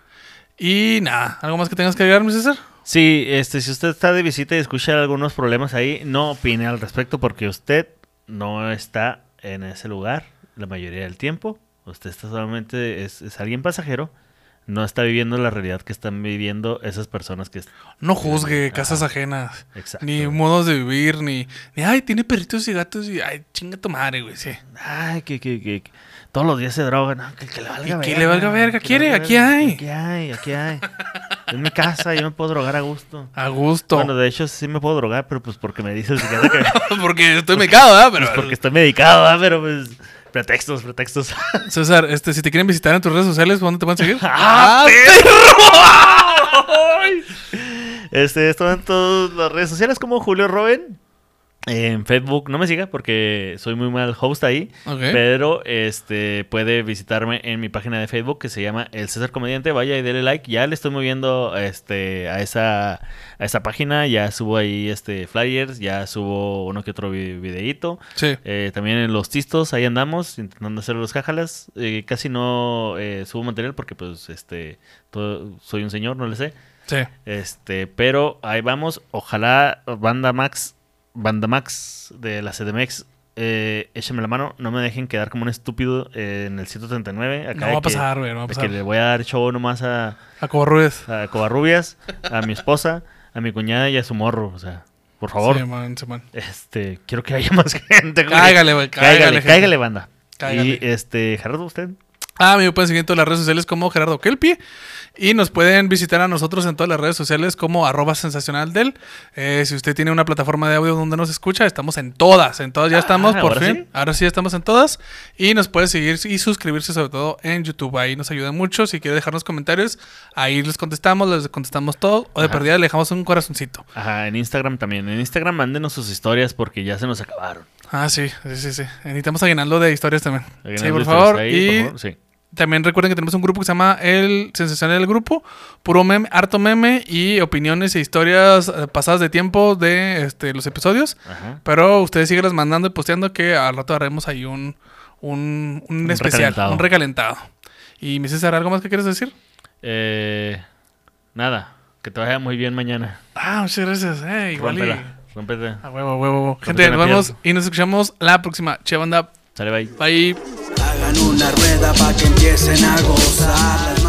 Y nada, ¿algo más que tengas que agregar, mi César? Sí, este, si usted está de visita y escucha algunos problemas ahí, no opine al respecto porque usted no está en ese lugar la mayoría del tiempo. Usted está solamente, es, es alguien pasajero. No está viviendo la realidad que están viviendo esas personas que... No juzgue Ajá. casas ajenas. Exacto. Ni modos de vivir, ni, ni, ay, tiene perritos y gatos y, ay, chinga tu madre, güey, sí. Ay, que, que, que, que todos los días se drogan. No, que, que le valga ¿Y qué verga, le valga verga? que ¿Quiere? valga Aquí verga. hay. Aquí hay, aquí hay. en mi casa yo me puedo drogar a gusto. A gusto. Bueno, de hecho sí me puedo drogar, pero pues porque me dice el psiquiatra que... porque estoy medicado, ¿verdad? Pero, pues porque estoy medicado, ¿verdad? Pero pues... Pretextos, pretextos. César, este, si te quieren visitar en tus redes sociales, ¿dónde te pueden seguir? ¡Ah, Este, estoy en todas las redes sociales como Julio Robin. En Facebook no me siga porque soy muy mal host ahí. Pero este puede visitarme en mi página de Facebook que se llama El César Comediante. Vaya y dele like. Ya le estoy moviendo este a esa a esa página. Ya subo ahí este flyers. Ya subo uno que otro vi- videíto. Sí. Eh, también en los tistos, ahí andamos, intentando hacer los jájalas. Eh, casi no eh, subo material porque, pues, este, todo- soy un señor, no le sé. Sí. Este, pero ahí vamos. Ojalá Banda Max, Banda Max de la CDMX, eh, échame la mano. No me dejen quedar como un estúpido eh, en el 139. Acá No va a pasar, güey, no va a pasar. que le voy a dar show nomás a, A Cobarrubias. a Covarrubias, a mi esposa, a mi cuñada y a su morro. O sea, por favor. Sí, man, sí, man. Este, quiero que haya más gente. güey. Cáigale, güey, cáigale, cáigale, banda. Cáigale. Y este, Gerardo, usted. Ah, me pueden seguir en todas las redes sociales como Gerardo Kelpi. Y nos pueden visitar a nosotros en todas las redes sociales como arroba sensacional del. Eh, si usted tiene una plataforma de audio donde nos escucha, estamos en todas. En todas ya Ah, estamos, por ¿ahora fin. sí? Ahora sí estamos en todas. Y nos puede seguir y suscribirse sobre todo en YouTube. Ahí nos ayuda mucho. Si quiere dejarnos comentarios, ahí les contestamos, les contestamos todo. O de Ajá. perdida le dejamos un corazoncito. Ajá, en Instagram también. En Instagram mándenos sus historias porque ya se nos acabaron. Ah, sí, sí, sí. sí. Necesitamos aguinaldo de historias también. Sí, por favor. ahí, y por favor, sí. También recuerden que tenemos un grupo que se llama El Sensacional del Grupo. Puro meme, harto meme y opiniones e historias eh, pasadas de tiempo de este, los episodios. Ajá. Pero ustedes síguelas mandando y posteando que al rato haremos ahí un, un, un Un especial, recalentado. un recalentado. Y mi César, ¿algo más que quieres decir? Eh, nada, que te vaya muy bien mañana. Ah, muchas gracias. Eh, igual y... Rómpete. A huevo, a huevo, Gente, nos vemos y nos escuchamos la próxima. Che, banda. Sale, bye. Bye. Hagan una rueda para que empiecen a gozar.